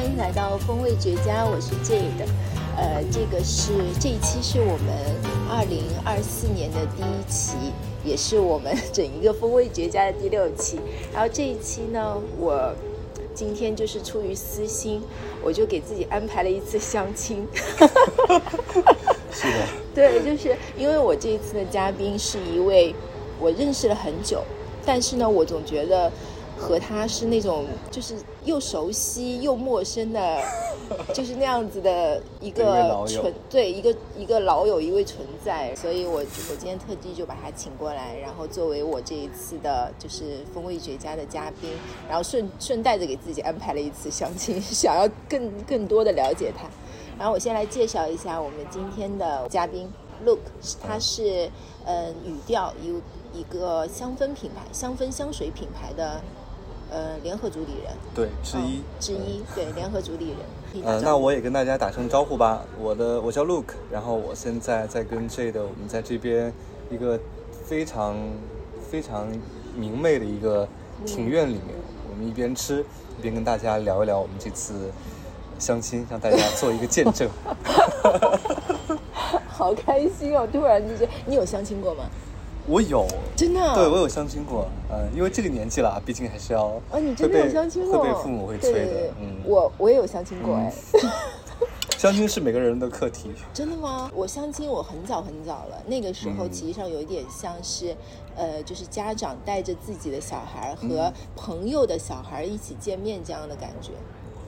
欢迎来到风味绝佳，我是 Jade。呃，这个是这一期是我们二零二四年的第一期，也是我们整一个风味绝佳的第六期。然后这一期呢，我今天就是出于私心，我就给自己安排了一次相亲。是的，对，就是因为我这一次的嘉宾是一位我认识了很久，但是呢，我总觉得和他是那种就是又熟悉又陌生的，就是那样子的一个老友存对一个一个老友一位存在，所以我我今天特地就把他请过来，然后作为我这一次的就是风味绝佳的嘉宾，然后顺顺带着给自己安排了一次相亲，想要更更多的了解他。然后我先来介绍一下我们今天的嘉宾 Look，他是呃语调一一个香氛品牌、香氛香水品牌的呃联合主理人对，之一嗯。之一，对联合主理人。呃，那我也跟大家打声招呼吧。我的我叫 Luke，然后我现在在跟 J 的我们在这边一个非常非常明媚的一个庭院里面，我们一边吃一边跟大家聊一聊我们这次相亲，让大家做一个见证。好开心哦！突然之间，你有相亲过吗？我有，真的？对我有相亲过，嗯、因为这个年纪了，毕竟还是要啊，你真的有相亲过？会被父母会催的对对对，嗯，我我也有相亲过哎。相亲是每个人的课题。真的吗？我相亲我很早很早了，那个时候嗯其实上有一点像是，呃，就是家长带着自己的小孩嗯和朋友的小孩一起见面这样的感觉。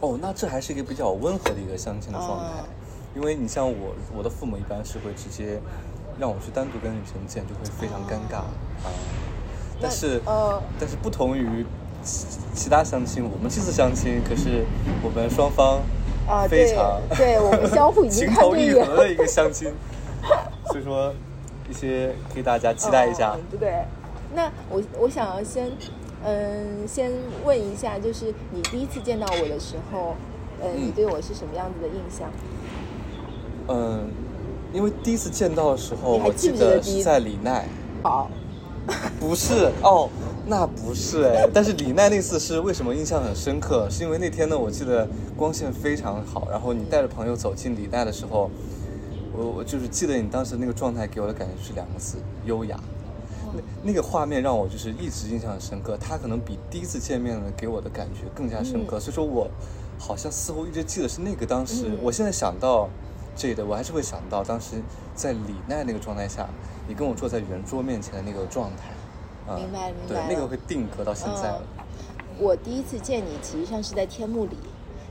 哦，那这还是一个比较温和的一个相亲的状态，哦因为你像我，我的父母一般是会直接让我去单独跟女生见，就会非常尴尬啊、但是，呃，但是不同于其其他相亲，我们这次相亲可是我们双方啊，对非常对，我们 相互已经情投意看对眼合的一个相亲，所以说一些可以大家期待一下哦。对对？那我我想要先，嗯，先问一下，就是你第一次见到我的时候，呃，嗯你对我是什么样子的印象？嗯，因为第一次见到的时候，我记得是在李奈。好，不是哦，那不是哎。但是李奈那次是为什么印象很深刻？是因为那天呢，我记得光线非常好，然后你带着朋友走进李奈的时候，我我就是记得你当时那个状态给我的感觉是两个字：优雅。那那个画面让我就是一直印象很深刻，他可能比第一次见面呢给我的感觉更加深刻，所以说我好像似乎一直记得是那个当时，嗯我现在想到这的，我还是会想到当时在李奈那个状态下，你跟我坐在圆桌面前的那个状态。啊明白明白，对那个会定格到现在了。我第一次见你，其实上是在天幕里，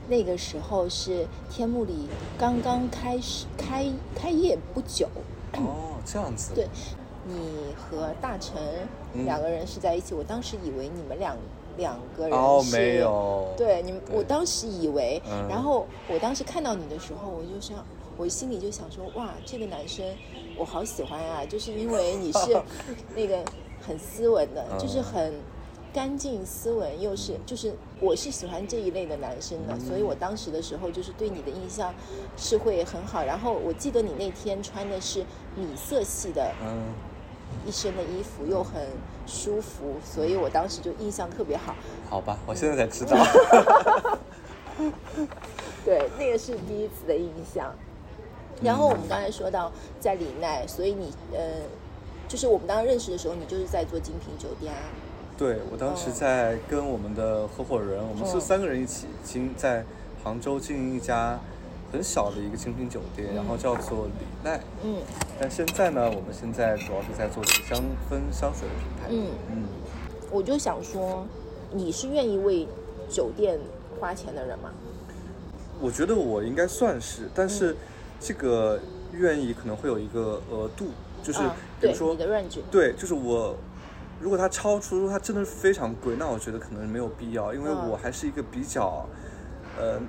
那个时候是天幕里刚刚开始开开业不久。哦，这样子。对，你和大成嗯两个人是在一起，我当时以为你们两两个人哦，是没有。对，你们，我当时以为，嗯然后我当时看到你的时候，我就想，我心里就想说，哇，这个男生我好喜欢啊，就是因为你是 那个很斯文的，嗯就是很干净斯文，又是就是我是喜欢这一类的男生的，所以我当时的时候就是对你的印象是会很好。然后我记得你那天穿的是米色系的嗯，一身的衣服，又很舒服，所以我当时就印象特别好。好吧，我现在才知道。对，那个是第一次的印象。然后我们刚才说到在李奈，所以你呃，就是我们当时认识的时候，你就是在做精品酒店啊。对我当时在跟我们的合伙人，我们是嗯三个人一起经在杭州经营一家很小的一个精品酒店，然后叫做李奈。嗯但现在呢，我们现在主要是在做这个香氛香水的品牌。嗯，嗯，我就想说，你是愿意为酒店花钱的人吗？我觉得我应该算是，但嗯是这个愿意可能会有一个额度，就是比如说对，就是我，如果它超出，如果它真的是非常贵，那我觉得可能没有必要，因为嗯。我还是一个比较，呃，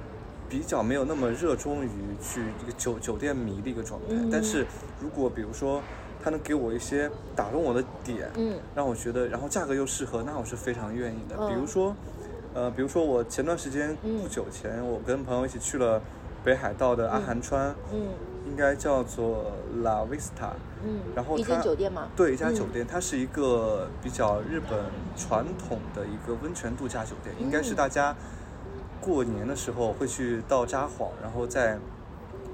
比较没有那么热衷于去一个酒酒店迷的一个状态。嗯。但是如果比如说它能给我一些打动我的点，嗯。让我觉得，然后价格又适合，那我是非常愿意的。比如嗯。说，呃，比如说我前段时间嗯。不久前，我跟朋友一起去了北海道的阿寒川，嗯应该叫做 La Vista。嗯，然后一间它酒店吗？对，一家嗯酒店，它是一个比较日本传统的一个温泉度假酒店，应该是嗯大家过年的时候会去到札幌，然后再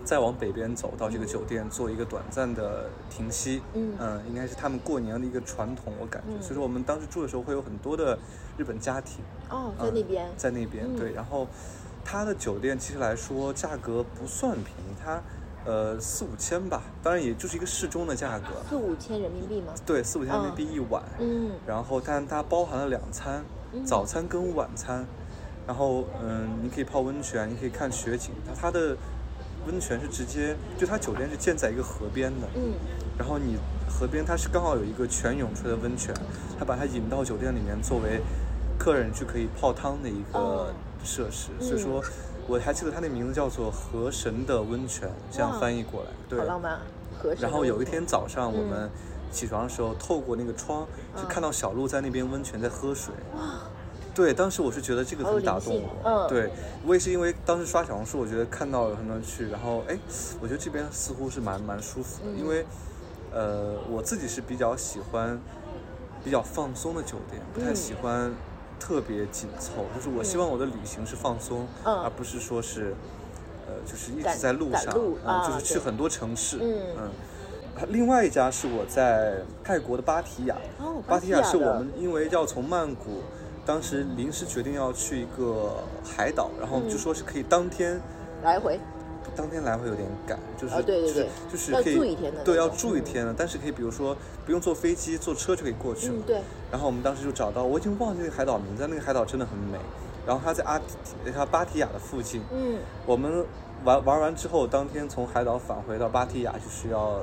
再往北边走到这个酒店做一个短暂的停息。嗯应该是他们过年的一个传统，我感觉。嗯所以说我们当时住的时候会有很多的日本家庭。哦，在那边嗯，在那边、嗯对，然后它的酒店其实来说价格不算便宜，它呃四五千吧，当然也就是一个适中的价格，四五千人民币吗？对，四五千人民币一晚，嗯。然后但它包含了两餐，嗯。早餐跟晚餐，然后嗯，你可以泡温泉，你可以看雪景，它它的温泉是直接就它酒店是建在一个河边的，嗯。然后你河边它是刚好有一个泉涌出来的温泉，它把它引到酒店里面作为客人去可以泡汤的一个哦设施，嗯所以说我还记得它那名字叫做河神的温泉，这样翻译过来，对。然后有一天早上我嗯。们起床的时候，透过那个窗就看到小鹿在那边温泉在喝水，哇，对，当时我是觉得这个很打动我，嗯。对我也是因为当时刷小红书，我觉得看到有很多人去，然后哎，我觉得这边似乎是蛮蛮舒服的，嗯。因为呃我自己是比较喜欢比较放松的酒店，不太嗯。喜欢特别紧凑，就是我希望我的旅行是放松，嗯。而不是说是呃就是一直在路上，就是去很多城市，嗯。嗯。另外一家是我在泰国的芭提雅，哦芭提雅是我们因为要从曼谷，当时临时决定要去一个海岛，然后就嗯。说是可以当天，来回当天来回有点赶，就是、哦对对对就是就是可以要住一天的对，要住一天的，但是可以比如说不用坐飞机，坐车就可以过去了。嗯对，然后我们当时就找到，我已经忘记那个海岛名字，那个海岛真的很美。然后它在阿提它芭提雅的附近，嗯我们玩玩完之后，当天从海岛返回到芭提雅，就是要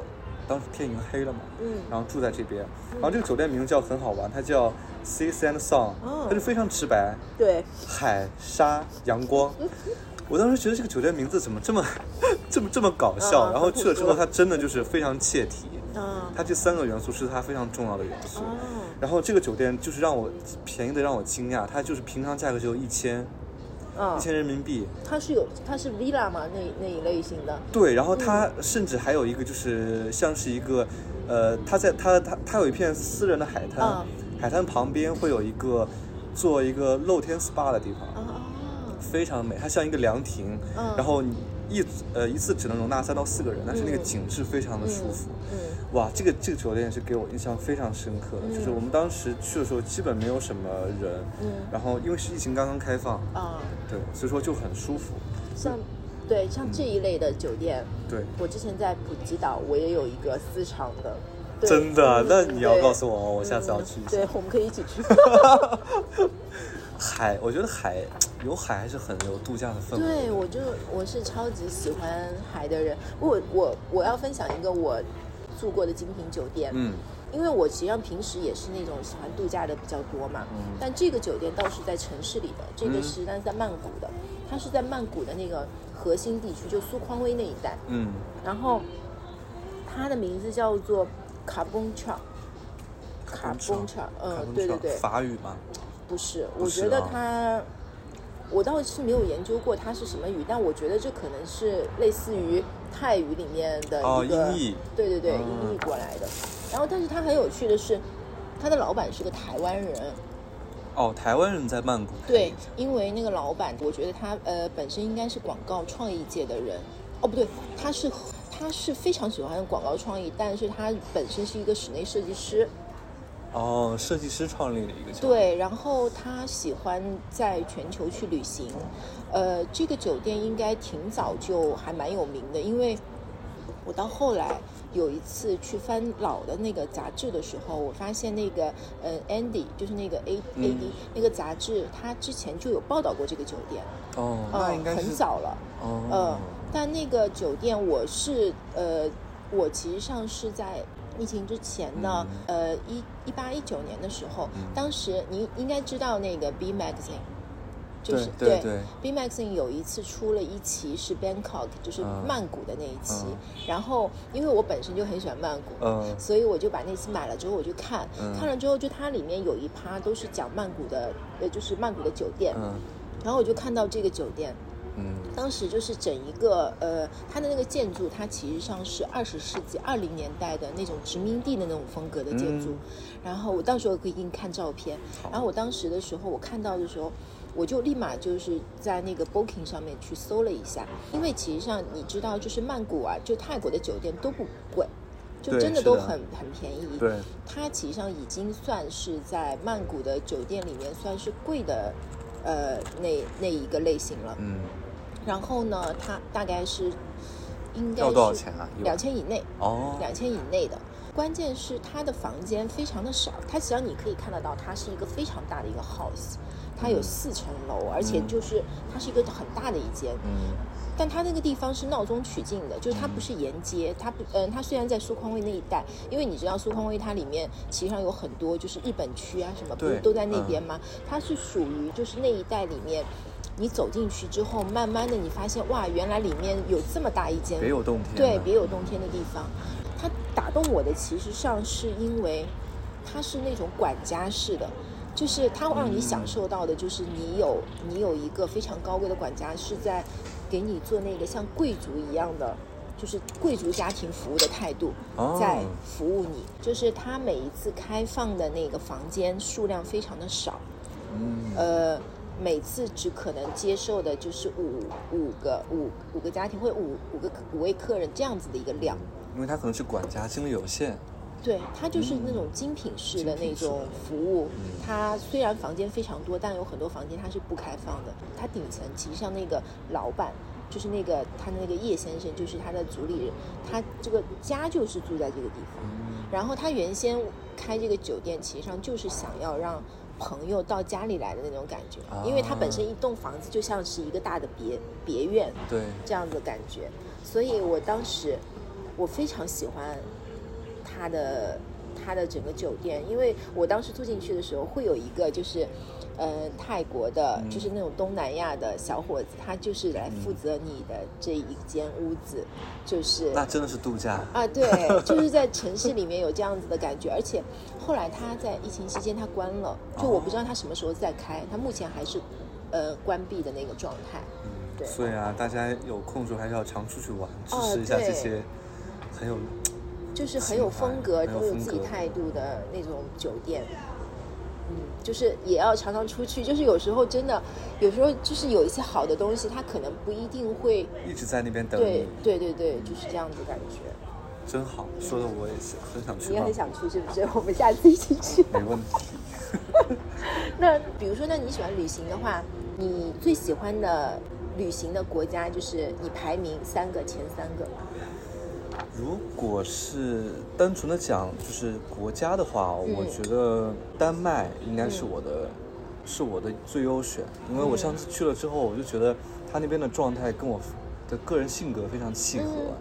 当时天已经黑了嘛，嗯然后住在这边。然后这个酒店名字叫很好玩，它叫 Sea and Sun，、哦它就非常直白，对，海沙阳光。我当时觉得这个酒店名字怎么这么 这么这么搞笑，嗯然后去了之后，它真的就是非常切题。啊它这三个元素是它非常重要的元素。哦。然后这个酒店就是让我便宜的让我惊讶，它就是平常价格只有一千嗯。一，千人民币。它是有它是 villa 嘛那那一类型的，对，然后它甚至还有一个就是像是一个，呃，它在它它它有一片私人的海滩，嗯。海滩旁边会有一个做一个露天 SPA 的地方，啊非常美，它像一个凉亭，嗯。然后你一呃一次只能容纳三到四个人，但是那个嗯。景致非常的舒服。嗯哇，这个这个酒店是给我印象非常深刻的，嗯。就是我们当时去的时候基本没有什么人，嗯。然后因为是疫情刚刚开放，啊，对，所以说就很舒服，像对像这一类的酒店，对。我之前在普吉岛我也有一个私藏的，真的嗯那你要告诉我哦我下次要去一下。嗯对，我们可以一起去。海，我觉得海有海还是很有度假的氛围。对，我就我是超级喜欢海的人。我我我要分享一个我住过的精品酒店，嗯，因为我实际上平时也是那种喜欢度假的比较多嘛，嗯。但这个酒店倒是在城市里的，这个嗯。是但是在曼谷的，它是在曼谷的那个核心地区，就苏匡威那一带，嗯，然后它的名字叫做卡崩恰，卡崩恰，嗯，对对对，法语吗？不是，我觉得啊它，我倒是没有研究过它是什么语，但我觉得这可能是类似于泰语里面的哦一个，音译。对对对，嗯。音译过来的。然后，但是它很有趣的是，它的老板是个台湾人，哦，台湾人在曼谷。对，因为那个老板，我觉得他呃本身应该是广告创意界的人，哦不对，他是他是非常喜欢广告创意，但是他本身是一个室内设计师，哦，设计师创立的一个酒店。对，然后他喜欢在全球去旅行，呃，这个酒店应该挺早就还蛮有名的，因为我到后来有一次去翻老的那个杂志的时候，我发现那个呃 Andy 就是那个 A A 嗯 D、那个杂志，他之前就有报道过这个酒店，哦，应该是很早了，哦。嗯，但那个酒店我是呃，我其实上是在疫情之前呢，呃，一一八一九年的时候，嗯当时您应该知道那个 B Magazine。就是对对对 B Magazine 有一次出了一期是 Bangkok，就是嗯曼谷的那一期。嗯然后因为我本身就很喜欢曼谷，嗯所以我就把那期买了之后我就看，嗯看了之后就它里面有一趴都是讲曼谷的，呃，就是曼谷的酒店。嗯然后我就看到这个酒店，嗯当时就是整一个呃，它的那个建筑，它其实上是二十世纪二零年代的那种殖民地的那种风格的建筑。嗯然后我到时候可以给你看照片。好然后我当时的时候，我看到的时候，我就立马就是在那个 Booking 上面去搜了一下，因为其实上你知道，就是曼谷啊，就泰国的酒店都不贵，就真的都很很便宜。对，它其实上已经算是在曼谷的酒店里面算是贵的，呃，那那一个类型了。嗯，然后呢，它大概是应该要多少是钱啊？两千以内，哦，两千以内的。关键是它的房间非常的少，它实际上你可以看得到，它是一个非常大的一个 house，它有嗯四层楼，而且就是它是一个很大的一间。嗯但它那个地方是闹中取静的，就是它不是沿街，它不，嗯，它虽然在苏匡威那一带，因为你知道苏匡威它里面其实上有很多就是日本区啊什么，不是对都在那嗯边吗？它是属于就是那一带里面，你走进去之后，慢慢的你发现哇，原来里面有这么大一间，别有洞天。对，别有洞天的地方。它打动我的其实上是因为它是那种管家式的，就是它会让你享受到的，就是你有你有一个非常高贵的管家是在给你做那个像贵族一样的。就是贵族家庭服务的态度哦，在服务你。就是它每一次开放的那个房间数量非常的少，嗯，呃，每次只可能接受的就是五五个五五个家庭或者五五个五位客人这样子的一个量。因为他可能是管家，精力有限。对，他就是那种精品式的那种服务。它虽然房间非常多，但有很多房间它是不开放的。它顶层其实像那个老板，就是那个他的那个叶先生，就是他的主理人，他这个家就是住在这个地方。然后他原先开这个酒店，其实上就是想要让朋友到家里来的那种感觉，因为它本身一栋房子就像是一个大的别别院，对，这样的感觉，所以我当时我非常喜欢它的它的整个酒店，因为我当时住进去的时候会有一个就是。呃，泰国的，就是那种东南亚的小伙子，他就是来负责你的这一间屋子，就是那真的是度假。啊，对，就是在城市里面有这样子的感觉，而且后来他在疫情期间他关了，就我不知道他什么时候再开，他目前还是呃关闭的那个状态。对，所以啊，大家有空的时候还是要常出去玩，支哦持一下这些很有就是很有风格、很有自己态度的那种酒店。嗯，就是也要常常出去，就是有时候真的，有时候就是有一些好的东西，它可能不一定会，一直在那边等对你，对对对，就是这样子感觉。真好。说的我也是很想去嘛你也很，想去是不是？我们下次一起去。没问题。那比如说，那你喜欢旅行的话，你最喜欢的旅行的国家就是你排名三个前三个。如果是单纯的讲就是国家的话，我觉得丹麦应该是我的，是我的最优选，因为我上次去了之后，我就觉得他那边的状态跟我的个人性格非常契合，嗯。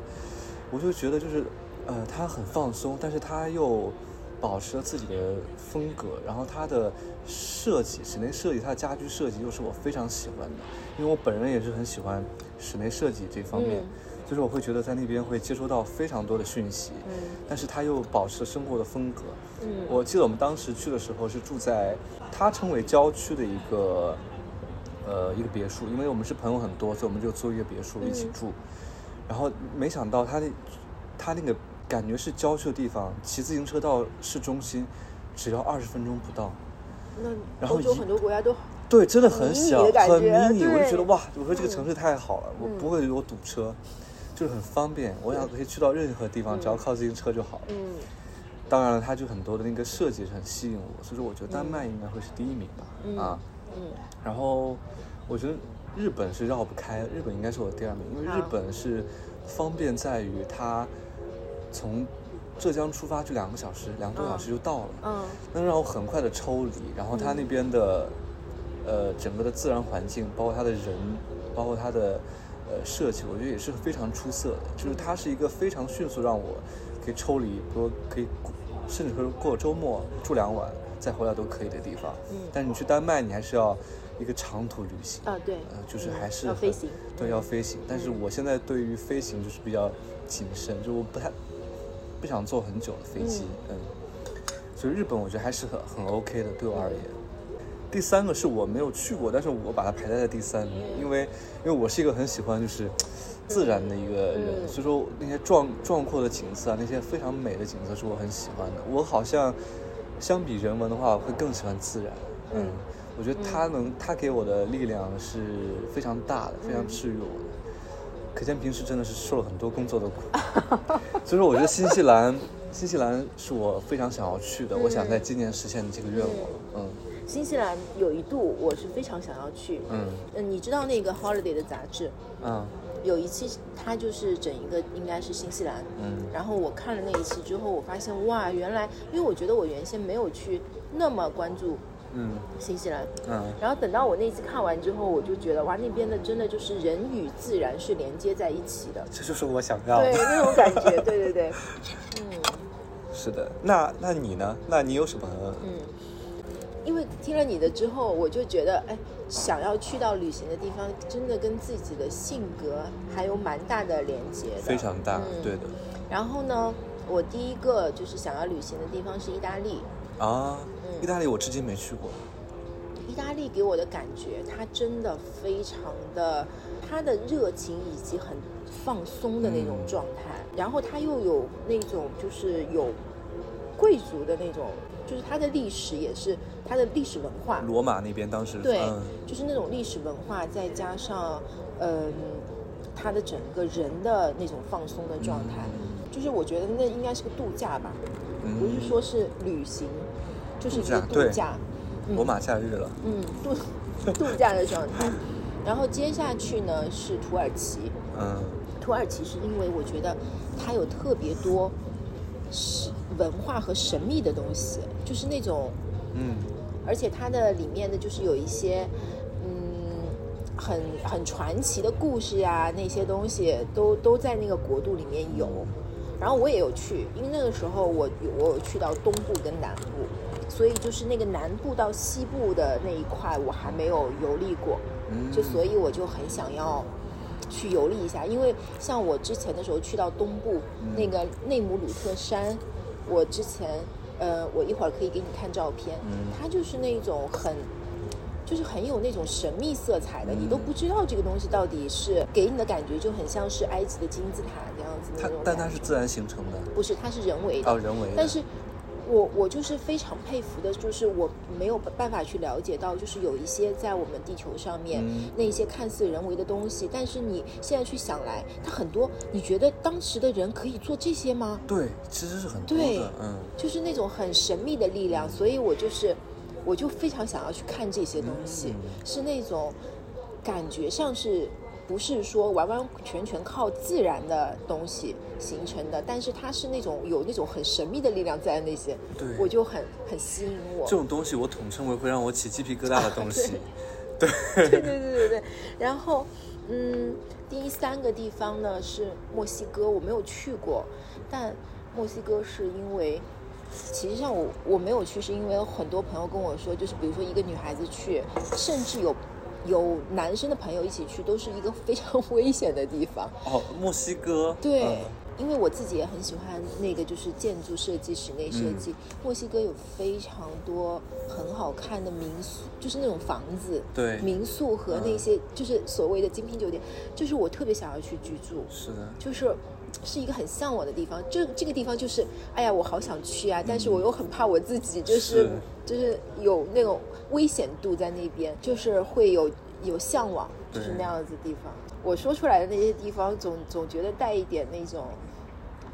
我就觉得就是，呃，他很放松，但是他又保持了自己的风格，然后他的设计，室内设计，他的家居设计又是我非常喜欢的，因为我本人也是很喜欢室内设计这方面。嗯就是我会觉得在那边会接收到非常多的讯息，嗯但是他又保持了生活的风格。嗯我记得我们当时去的时候是住在他称为郊区的一个呃一个别墅，因为我们是朋友很多，所以我们就租一个别墅一起住。然后没想到他那他那个感觉是郊区的地方，骑自行车到市中心只要二十分钟不到。那然后很多国家都对，真的很小，的很迷你，我就觉得哇，我说这个城市太好了，我嗯不会有堵车，就是很方便，我想可以去到任何地方，只要靠自行车就好了。嗯。当然了，它就很多的那个设计是很吸引我，所以说我觉得丹麦应该会是第一名吧。嗯。啊，嗯。然后我觉得日本是绕不开，日本应该是我第二名，因为日本是方便在于它从浙江出发就两个小时，两个多小时就到了。嗯。能让我很快的抽离，然后它那边的，呃，整个的自然环境，包括它的人，包括它的，呃，设计，我觉得也是非常出色的。就是它是一个非常迅速让我可以抽离，比如可以过，甚至说过周末住两晚再回来都可以的地方。嗯但是你去丹麦，你还是要一个长途旅行。啊对呃，就是嗯还是很要飞行对，要飞行。但是我现在对于飞行就是比较谨慎，就我不太不想坐很久的飞机，嗯。所以日本我觉得还是很很 OK 的，对我而言。第三个是我没有去过，但是我把它排在了第三名，因为因为我是一个很喜欢就是自然的一个人，嗯所以说那些壮壮阔的景色啊，那些非常美的景色是我很喜欢的。我好像相比人文的话，我会更喜欢自然。嗯我觉得它能，它给我的力量是非常大的，非常治愈我的。可见平时真的是受了很多工作的苦，所以说我觉得新西兰，新西兰是我非常想要去的，我想在今年实现这个愿望。嗯新西兰有一度我是非常想要去，嗯。嗯，你知道那个 Holiday 的杂志？嗯。有一期，它就是整一个应该是新西兰，嗯。然后我看了那一期之后，我发现哇，原来因为我觉得我原先没有去那么关注嗯。新西兰，嗯。然后等到我那次看完之后，我就觉得哇，那边的真的就是人与自然是连接在一起的，这就是我想要的。对。那种感觉，对对对，嗯 是的，那那你呢？那你有什么？听了你的之后，我就觉得哎，想要去到旅行的地方，真的跟自己的性格还有蛮大的连接的，非常大，嗯对的然后呢，我第一个就是想要旅行的地方是意大利。啊。嗯意大利我至今没去过。意大利给我的感觉，它真的非常的，它的热情以及很放松的那种嗯状态，然后它又有那种就是有贵族的那种，就是它的历史也是它的历史文化，罗马那边当时对，嗯。就是那种历史文化，再加上嗯，它的整个人的那种放松的状态，就是我觉得那应该是个度假吧，嗯。不是说是旅行，就是一个度假。罗马假日了。嗯，度 度假的状态。然后接下去呢是土耳其，嗯。土耳其是因为我觉得它有特别多是文化和神秘的东西，就是那种，嗯而且它的里面的就是有一些，嗯，很很传奇的故事呀，那些东西都都在那个国度里面有。然后我也有去，因为那个时候我有我有去到东部跟南部，所以就是那个南部到西部的那一块我还没有游历过，嗯，就所以我就很想要去游历一下，因为像我之前的时候去到东部、嗯那个内姆鲁特山，我之前呃，我一会儿可以给你看照片，嗯它就是那种很。就是很有那种神秘色彩的，嗯你都不知道这个东西到底是给你的感觉就很像是埃及的金字塔这样子它。但它是自然形成的不是，它是人为的。哦，人为的。但是我我就是非常佩服的，就是我没有办法去了解到，就是有一些在我们地球上面、嗯那些看似人为的东西，但是你现在去想来，它很多，你觉得当时的人可以做这些吗？对，其实是很多对的，嗯就是那种很神秘的力量，所以我就是，我就非常想要去看这些东西，嗯是那种感觉上是。不是说完完全全靠自然的东西形成的，但是它是那种有那种很神秘的力量在那些，对我就很很吸引我。这种东西我统称为会让我起鸡皮疙瘩的东西。对 对对对对。然后，嗯，第三个地方呢是墨西哥，我没有去过，但墨西哥是因为。其实上我我没有去，是因为有很多朋友跟我说，就是比如说一个女孩子去，甚至有有男生的朋友一起去，都是一个非常 危险的地方。哦，墨西哥。对，嗯因为我自己也很喜欢那个就是建筑设计、室内设计。嗯墨西哥有非常多很好看的民宿，就是那种房子，对民宿和那些就是所谓的精品酒店，就是我特别想要去居住，是的。就是。是一个很向往的地方，这这个地方就是，哎呀，我好想去啊！但是我又很怕我自己，就是是就是有那种危险度在那边，就是会有有向往，就是那样子的地方。我说出来的那些地方，总总觉得带一点那种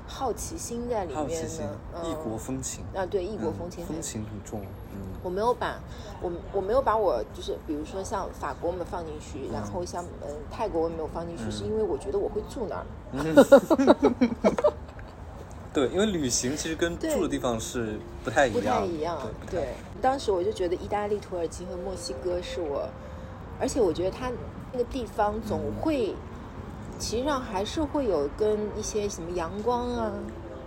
好奇心在里面呢。，嗯、异国风情。啊，对，异国风嗯情很风情很重。嗯我没有把我我没有把我就是比如说像法国我们放进去，然嗯后像嗯泰国我没有放进去，是因为我觉得我会住那儿。对，因为旅行其实跟住的地方是不太一样不样。太一样对。对，当时我就觉得意大利、土耳其和墨西哥是我，而且我觉得它那个地方总嗯会，其实上还是会有跟一些什么阳光啊。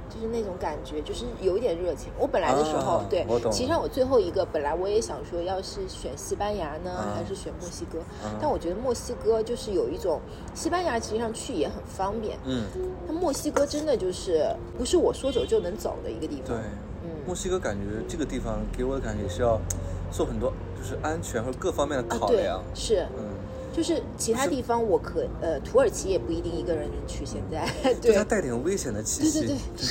就是那种感觉，就是有一点热情。我本来的时候，啊对其实上我最后一个本来我也想说，要是选西班牙呢，嗯还是选墨西哥？嗯但我觉得墨西哥就是有一种，西班牙实际上去也很方便，嗯，那墨西哥真的就是不是我说走就能走的一个地方对方。。嗯墨西哥感觉这个地方给我的感觉是要做很多就是安全和各方面的考量。是。嗯，就是其他地方我可呃，土耳其也不一定一个人能去。现在 对它带点危险的气息。对对对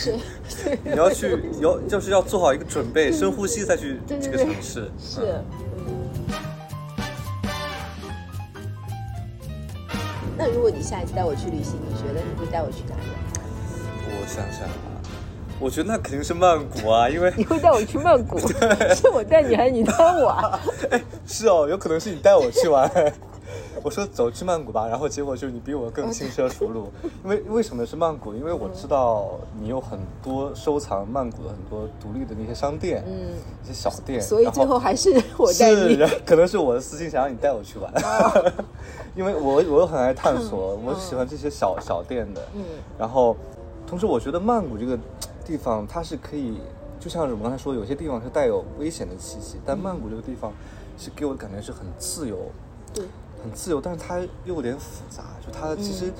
是，你要去，要就是要做好一个准备，深呼吸再去这个城市。是。那如果你下一次带我去旅行，你觉得你会带我去哪里？我想想啊，我觉得那肯定是曼谷啊，因为 你会带我去曼谷？是我带你还是你带我啊？是哦，有可能是你带我去玩。我说走去曼谷吧，然后结果就是你比我更轻车熟路。因为为什么是曼谷？因为我知道你有很多收藏曼谷的很多独立的那些商店，嗯，一些小店，所以然最后还是 我带是，你。然后可能是我的私心想让你带我去玩，因为我我又很爱探索，我喜欢这些小小店的，嗯。然后同时我觉得曼谷这个地方它是可以，就像是我们刚才说，有些地方是带有危险的气息，但曼谷这个地方是给我的感觉是很自由，对，很自由，但是它又有点复杂，就它其实、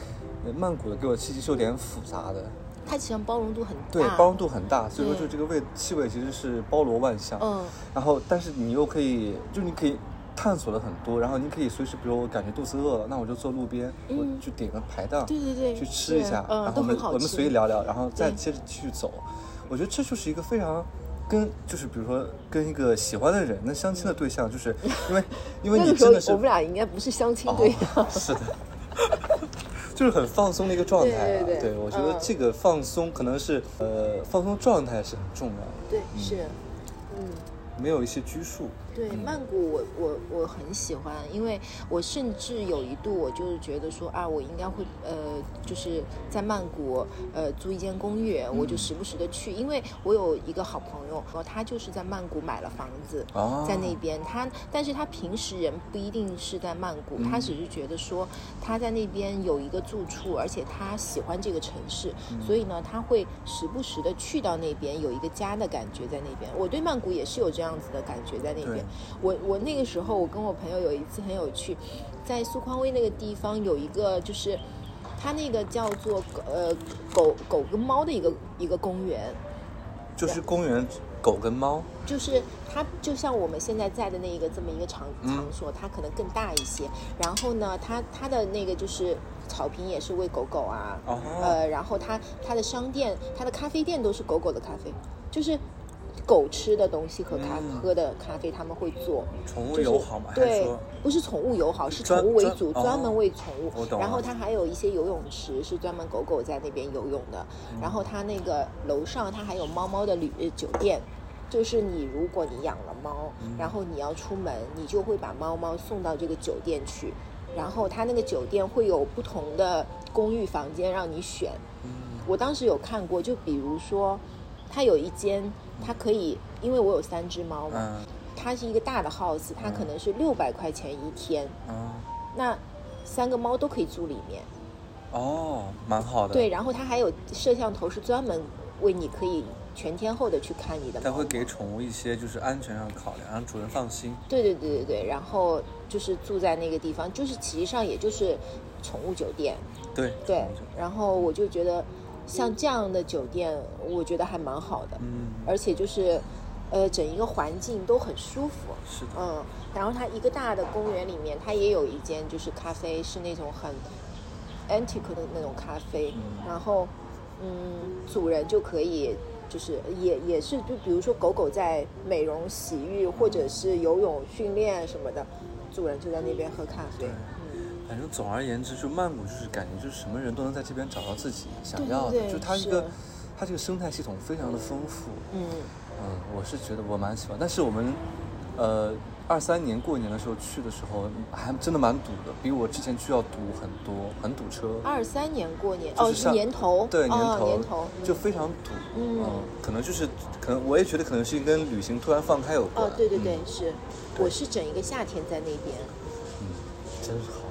呃曼谷的给我的气息是有点复杂的，它其实包容度很大。对，包容度很大，所以说就这个味气味其实是包罗万象。嗯然后但是你又可以，就你可以探索了很多，然后你可以随时，比如我感觉肚子饿了，那我就坐路边，嗯我就点个排档，对对对去吃一下，然后我们我们随意聊聊，然后再接着继续走。我觉得这就是一个非常。跟就是比如说跟一个喜欢的人，那相亲的对象，就是因为 因为你真的是我们俩应该不是相亲对象。哦、是的，就是很放松的一个状态、啊。对对对我觉得嗯这个放松可能是呃放松状态是很重要的，对，是，嗯。没有一些拘束。对曼谷我，我我很喜欢，因为我甚至有一度我就是觉得说啊，我应该会呃，就是在曼谷呃租一间公寓，我就时不时的去，因为我有一个好朋友，然后他就是在曼谷买了房子，哦在那边，他但是他平时人不一定是在曼谷，他只是觉得说他在那边有一个住处，而且他喜欢这个城市，所以呢，他会时不时的去到那边，有一个家的感觉在那边。我对曼谷也是有这样子的感觉在那边对。我我那个时候，我跟我朋友有一次很有趣，在苏匡威那个地方有一个就是，它那个叫做呃狗狗跟猫的一个一个公园，就是公园狗跟猫，就是它就像我们现在在的那一个这么一个场嗯场所，它可能更大一些。然后呢，它它的那个就是草坪也是喂狗狗啊，哦呃，然后它它的商店、它的咖啡店都是狗狗的咖啡，就是狗吃的东西和咖、嗯喝的咖啡他们会做。宠物友好嘛？对，不是宠物友好，是宠物为主，专专门哦为宠物。然后它还有一些游泳池是专门狗狗在那边游泳的。嗯然后它那个楼上它还有猫猫的旅呃酒店，就是你如果你养了猫，嗯然后你要出门，你就会把猫猫送到这个酒店去。然后它那个酒店会有不同的公寓房间让你选。嗯我当时有看过，就比如说，它有一间，它可以，因为我有三只猫嘛，嗯它是一个大的 house，它可能是六百块钱一天，嗯那三个猫都可以住里面。哦，蛮好的。对，，然后它还有摄像头，是专门为你可以全天候的去看你的猫。它会给宠物一些就是安全上的考量，让主人放心。对对对对对，然后就是住在那个地方，就是其实际上也就是宠物酒店。对对然后我就觉得像这样的酒店，我觉得还蛮好的，嗯，而且就是呃整一个环境都很舒服。是的，嗯，然后它一个大的公园里面，它也有一间就是咖啡，是那种很 antique 的那种咖啡，嗯然后嗯，主人就可以。就是也也是，就比如说狗狗在美容、洗浴或者是游泳训练什么的，主人就在那边喝咖啡。反正总而言之，就曼谷就是感觉就是什么人都能在这边找到自己想要的，对对对就它一个它这个生态系统非常的丰富。嗯，嗯，我是觉得我蛮喜欢，但是我们呃二三年过年的时候去的时候，还真的蛮堵的，比我之前去要堵很多，很堵车。二三年过年哦，是就是年头，对年头，哦年头嗯就非常堵，嗯可能就是可能我也觉得可能是跟旅行突然放开有关。哦，对对对，嗯是，我是整一个夏天在那边。嗯，真是好，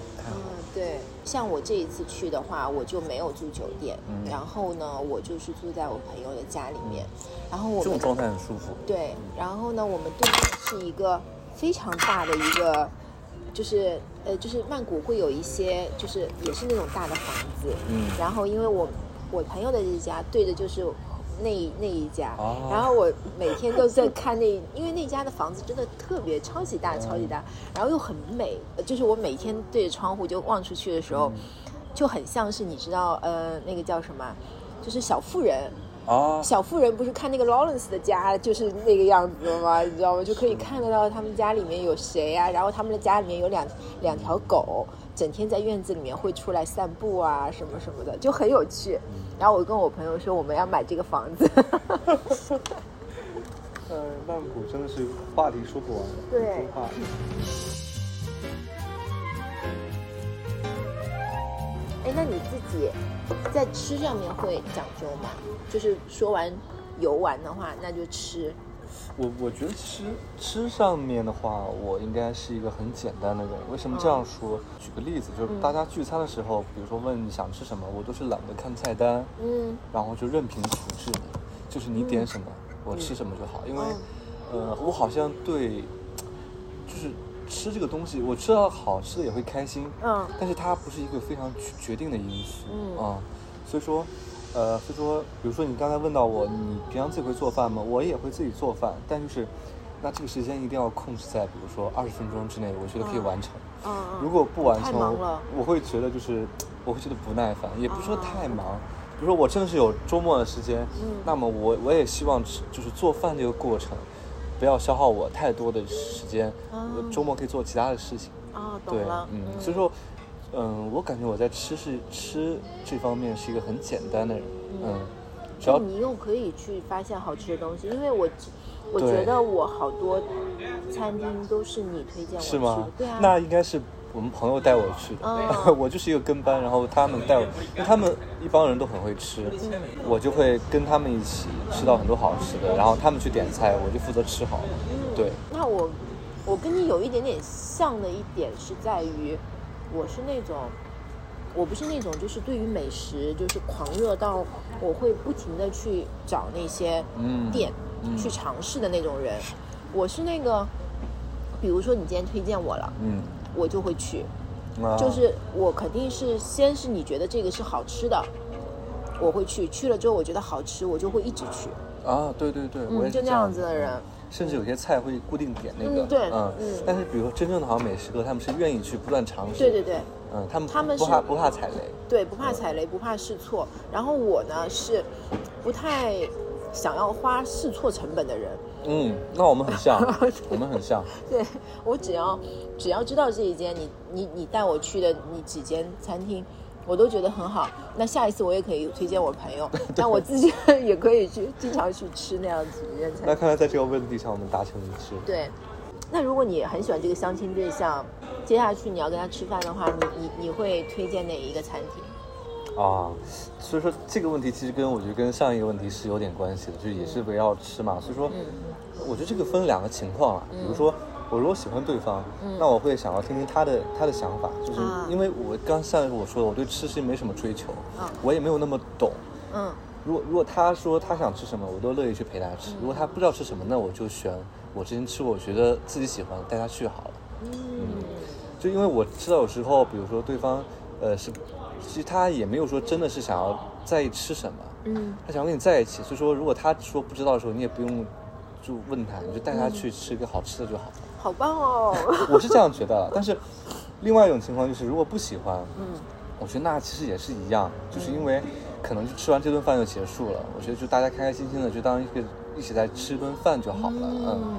对，像我这一次去的话，我就没有住酒店，嗯然后呢，我就是住在我朋友的家里面，然后我们这种状态很舒服。对，然后呢，我们对面是一个非常大的一个，就是呃，就是曼谷会有一些，就是也是那种大的房子，嗯然后因为我我朋友的这家对着就是那那一家，哦然后我每天都在看那，因为那家的房子真的特别超级大，超级大，然后又很美，呃就是我每天对着窗户就望出去的时候，嗯就很像是你知道，呃，那个叫什么，就是小妇人。哦，小妇人不是看那个 Lawrence 的家就是那个样子吗？你知道吗？就可以看得到他们家里面有谁啊，然后他们的家里面有两两条狗，整天在院子里面会出来散步啊，什么什么的，就很有趣。然后我跟我朋友说我们要买这个房子，呃，曼谷真的是话题说不完，对。哎，那你自己在吃上面会讲究吗？就是说完游玩的话，那就吃。我我觉得其实吃上面的话，我应该是一个很简单的人。为什么这样说？举个例子，就是大家聚餐的时候，比如说问你想吃什么，我都是懒得看菜单，嗯然后就任凭处置你，就是你点什么，我吃什么就好。因为，呃，我好像对，就是吃这个东西，我吃到好吃的也会开心，嗯。但是它不是一个非常决决定的因素，嗯。啊，所以说，呃，所以说，比如说你刚才问到我，你平常自己会做饭吗？我也会自己做饭，但就是，那这个时间一定要控制在，比如说二十分钟之内，我觉得可以完成。嗯嗯。如果不完太成，我会觉得就是，我会觉得不耐烦，也不是说啊太忙。比如说我真的是有周末的时间，嗯那么我我也希望吃就是做饭这个过程，不要消耗我太多的时间，啊我周末可以做其他的事情。哦，懂对了，，嗯，所以说，嗯，我感觉我在吃是吃这方面是一个很简单的人，嗯，只要你又可以去发现好吃的东西，因为我我觉得我好多餐厅都是你推荐我去的，是吗？对啊，那应该是我们朋友带我去的，哦 我就是一个跟班，然后他们带我，因为他们一帮人都很会吃，嗯。我就会跟他们一起吃到很多好吃的，然后他们去点菜，我就负责吃好，嗯对，那我我跟你有一点点像的一点是在于，我是那种。我不是那种就是对于美食就是狂热到我会不停的去找那些嗯店、嗯去尝试的那种人，我是那个，比如说你今天推荐我了，嗯，我就会去，啊。就是我肯定是先是你觉得这个是好吃的，我会去，去了之后我觉得好吃，我就会一直去，啊，对对对，嗯，就那样子的的。人，甚至有些菜会固定点那个，嗯对嗯嗯。但是比如说真正的好像美食哥，他们是愿意去不断尝试，对对对。嗯，他们他们不怕不怕踩雷，对，不怕踩雷，不怕试错。然后我呢是不太想要花试错成本的人，嗯，那我们很像，我们很像，对我只要只要知道这一间你你你带我去的你几间餐厅。我都觉得很好，那下一次我也可以推荐我朋友，但我自己也可以去经常去吃那样子的餐厅。那看来在这个问题上我们达成一致。对，那如果你很喜欢这个相亲对象，接下去你要跟他吃饭的话，你你你会推荐哪一个餐厅？啊，所以说这个问题其实跟我觉得跟上一个问题是有点关系的，就也是围绕吃嘛。所以说，嗯我觉得这个分两个情况啊，比如说我如果喜欢对方，那我会想要听听他的他的想法，就是因为我刚像我说的，我对吃其实没什么追求啊，我也没有那么懂。嗯如果如果他说他想吃什么，我都乐意去陪他吃。如果他不知道吃什么，那我就选我之前吃过，我觉得自己喜欢，带他去好了。嗯就因为我知道有时候，比如说对方，呃，是，其实他也没有说真的是想要在意吃什么，嗯他想要跟你在一起。所以说，如果他说不知道的时候，你也不用就问他，你就带他嗯去吃一个好吃的就好了。好棒哦！我是这样觉得，但是另外一种情况就是，如果不喜欢，嗯我觉得那其实也是一样，就是因为可能就吃完这顿饭就结束了。我觉得就大家开开心心的，就当一个一起在吃一顿饭就好了。嗯，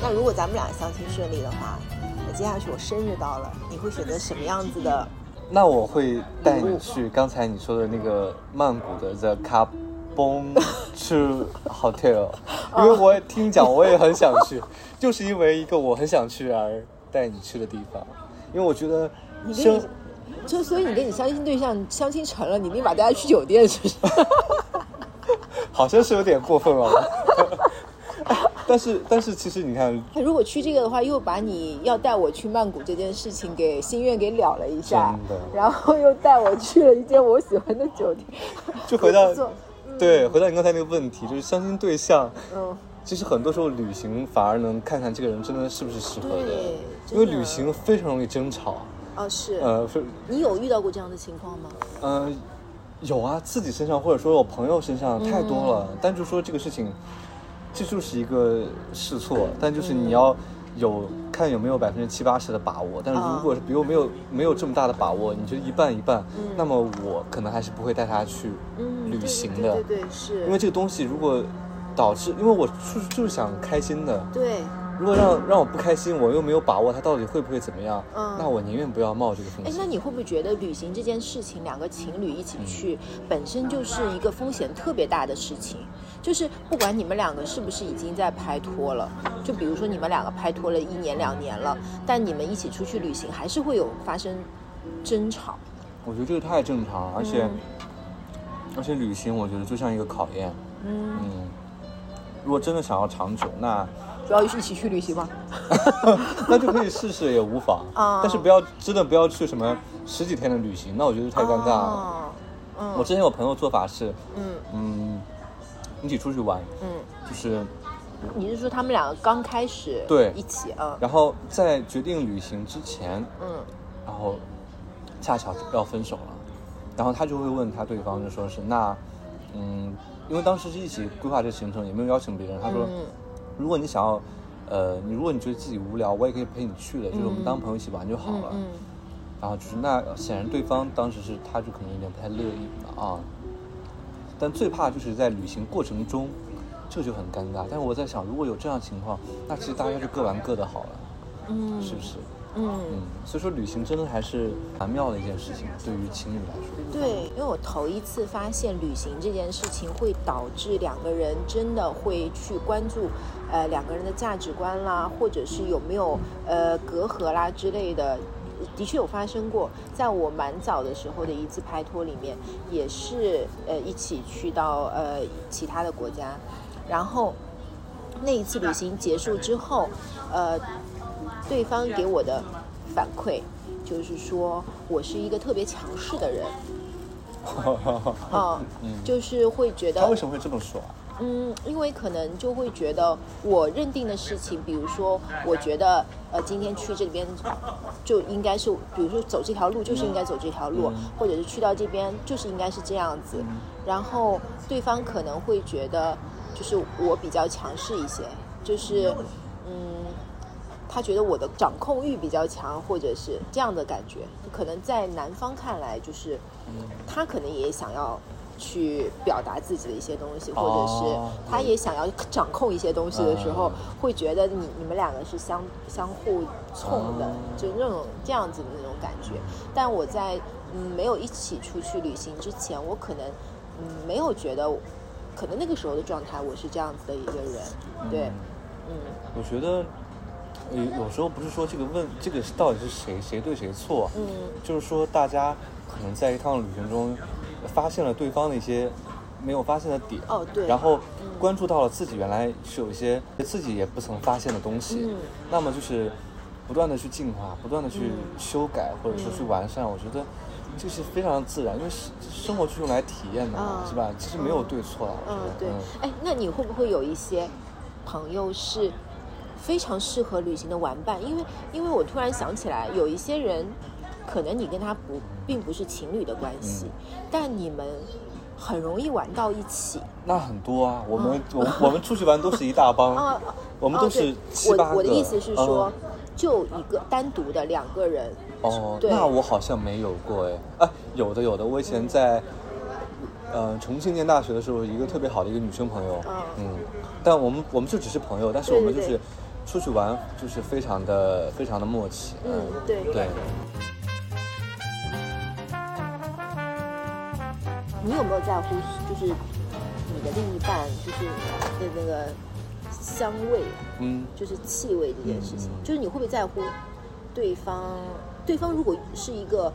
那如果咱们俩相亲顺利的话，那接下去我生日到了，你会选择什么样子的？那我会带你去刚才你说的那个曼谷的 The Kabong Chu Hotel，因为我也听讲，我也很想去，就是因为一个我很想去而带你去的地方，因为我觉得生你跟你就所以你跟你相亲对象相亲成了，你立马带他去酒店，是不是？好像是有点过分哦。但是但是其实你看，他如果去这个的话，又把你要带我去曼谷这件事情给心愿给了了一下，然后又带我去了一间我喜欢的酒店，就回到对回到你刚才那个问题，就是相亲对象。嗯，其实很多时候旅行反而能看看这个人真的是不是适合的对，因为旅行非常容易争吵。哦，是。呃，是，你有遇到过这样的情况吗？嗯、有啊，自己身上或者说我朋友身上太多了。但就说这个事情，这就是一个试错，但就是你要有看有没有百分之七八十的把握。但是如果是比如没有没有这么大的把握，你就一半一半，那么我可能还是不会带他去旅行的，对对对对，是。因为这个东西如果导致，因为我就是就是想开心的。对，如果让让我不开心，我又没有把握他到底会不会怎么样，嗯那我宁愿不要冒这个风哎，险。那你会不会觉得旅行这件事情，两个情侣一起去，本身就是一个风险特别大的事情？就是不管你们两个是不是已经在拍拖了，就比如说你们两个拍拖了一年两年了，但你们一起出去旅行，还是会有发生争吵。我觉得这个太正常了，而且、嗯而且旅行我觉得就像一个考验，嗯，嗯，如果真的想要长久，那主要是一起去旅行吗？那就可以试试也无妨，啊但是不要真的不要去什么十几天的旅行，那我觉得太尴尬了。哦嗯我之前有朋友做法是，嗯嗯，一起出去玩，嗯，就是你是说他们两个刚开始对。一起啊？然后在决定旅行之前，嗯。然后恰巧要分手了，然后他就会问他对方，就说是那，嗯，因为当时是一起规划这个行程，也没有邀请别人。他说，嗯如果你想要，呃，你如果你觉得自己无聊，我也可以陪你去的，就是我们当朋友一起玩就好了。嗯然后就是那显然对方当时是他就可能有点不太乐意了啊，但最怕就是在旅行过程中，这就很尴尬。但是我在想，如果有这样情况，那其实大家就各玩各的好了，嗯是不是？嗯嗯，所以说旅行真的还是蛮妙的一件事情，对于情侣来说。对，因为我头一次发现旅行这件事情会导致两个人真的会去关注，呃，两个人的价值观啦，或者是有没有呃隔阂啦之类的。的确有发生过，在我蛮早的时候的一次拍拖里面，也是呃一起去到呃其他的国家，然后那一次旅行结束之后，呃，对方给我的反馈就是说我是一个特别强势的人，啊、就是会觉得他为什么会这么说啊？嗯，因为可能就会觉得我认定的事情，比如说，我觉得呃，今天去这边就应该是，比如说走这条路就是应该走这条路，或者是去到这边就是应该是这样子。然后对方可能会觉得，就是我比较强势一些，就是嗯，他觉得我的掌控欲比较强，或者是这样的感觉。可能在男方看来，就是他可能也想要去表达自己的一些东西，或者是哦他也想要掌控一些东西的时候嗯，会觉得你你们两个是相相互冲的哦，就那种这样子的那种感觉。但我在嗯没有一起出去旅行之前，我可能嗯没有觉得，可能那个时候的状态我是这样子的一个人，对，嗯。我觉得，有，有时候不是说这个问这个是到底是谁谁对谁错，嗯。就是说大家可能在一趟旅行中发现了对方的一些没有发现的点，哦对然后关注到了自己原来是有一些自己也不曾发现的东西，嗯那么就是不断的去进化，不断的去修改，或者说去完善，我觉得。这是非常自然，因为生生活就是用来体验的嘛，啊是吧？其实没有对错啊，我嗯觉得。对，哎，那你会不会有一些朋友是非常适合旅行的玩伴？因为因为我突然想起来，有一些人，可能你跟他不并不是情侣的关系，嗯但你们很容易玩到一起。那很多啊，我们、我我们出去玩都是一大帮，啊，我们都是七八个。我我的意思是说，嗯就一个单独的两个人。哦，那我好像没有过哎，啊，有的有的，我以前在，呃，重庆念大学的时候，一个特别好的一个女生朋友，嗯嗯，但我们我们就只是朋友，但是我们就是出去玩就是非常的非常的默契，嗯，对对。你有没有在乎，就是你的另一半，就是的那个香味，嗯，就是气味这件事情，就是你会不会在乎对方？对方如果是一个，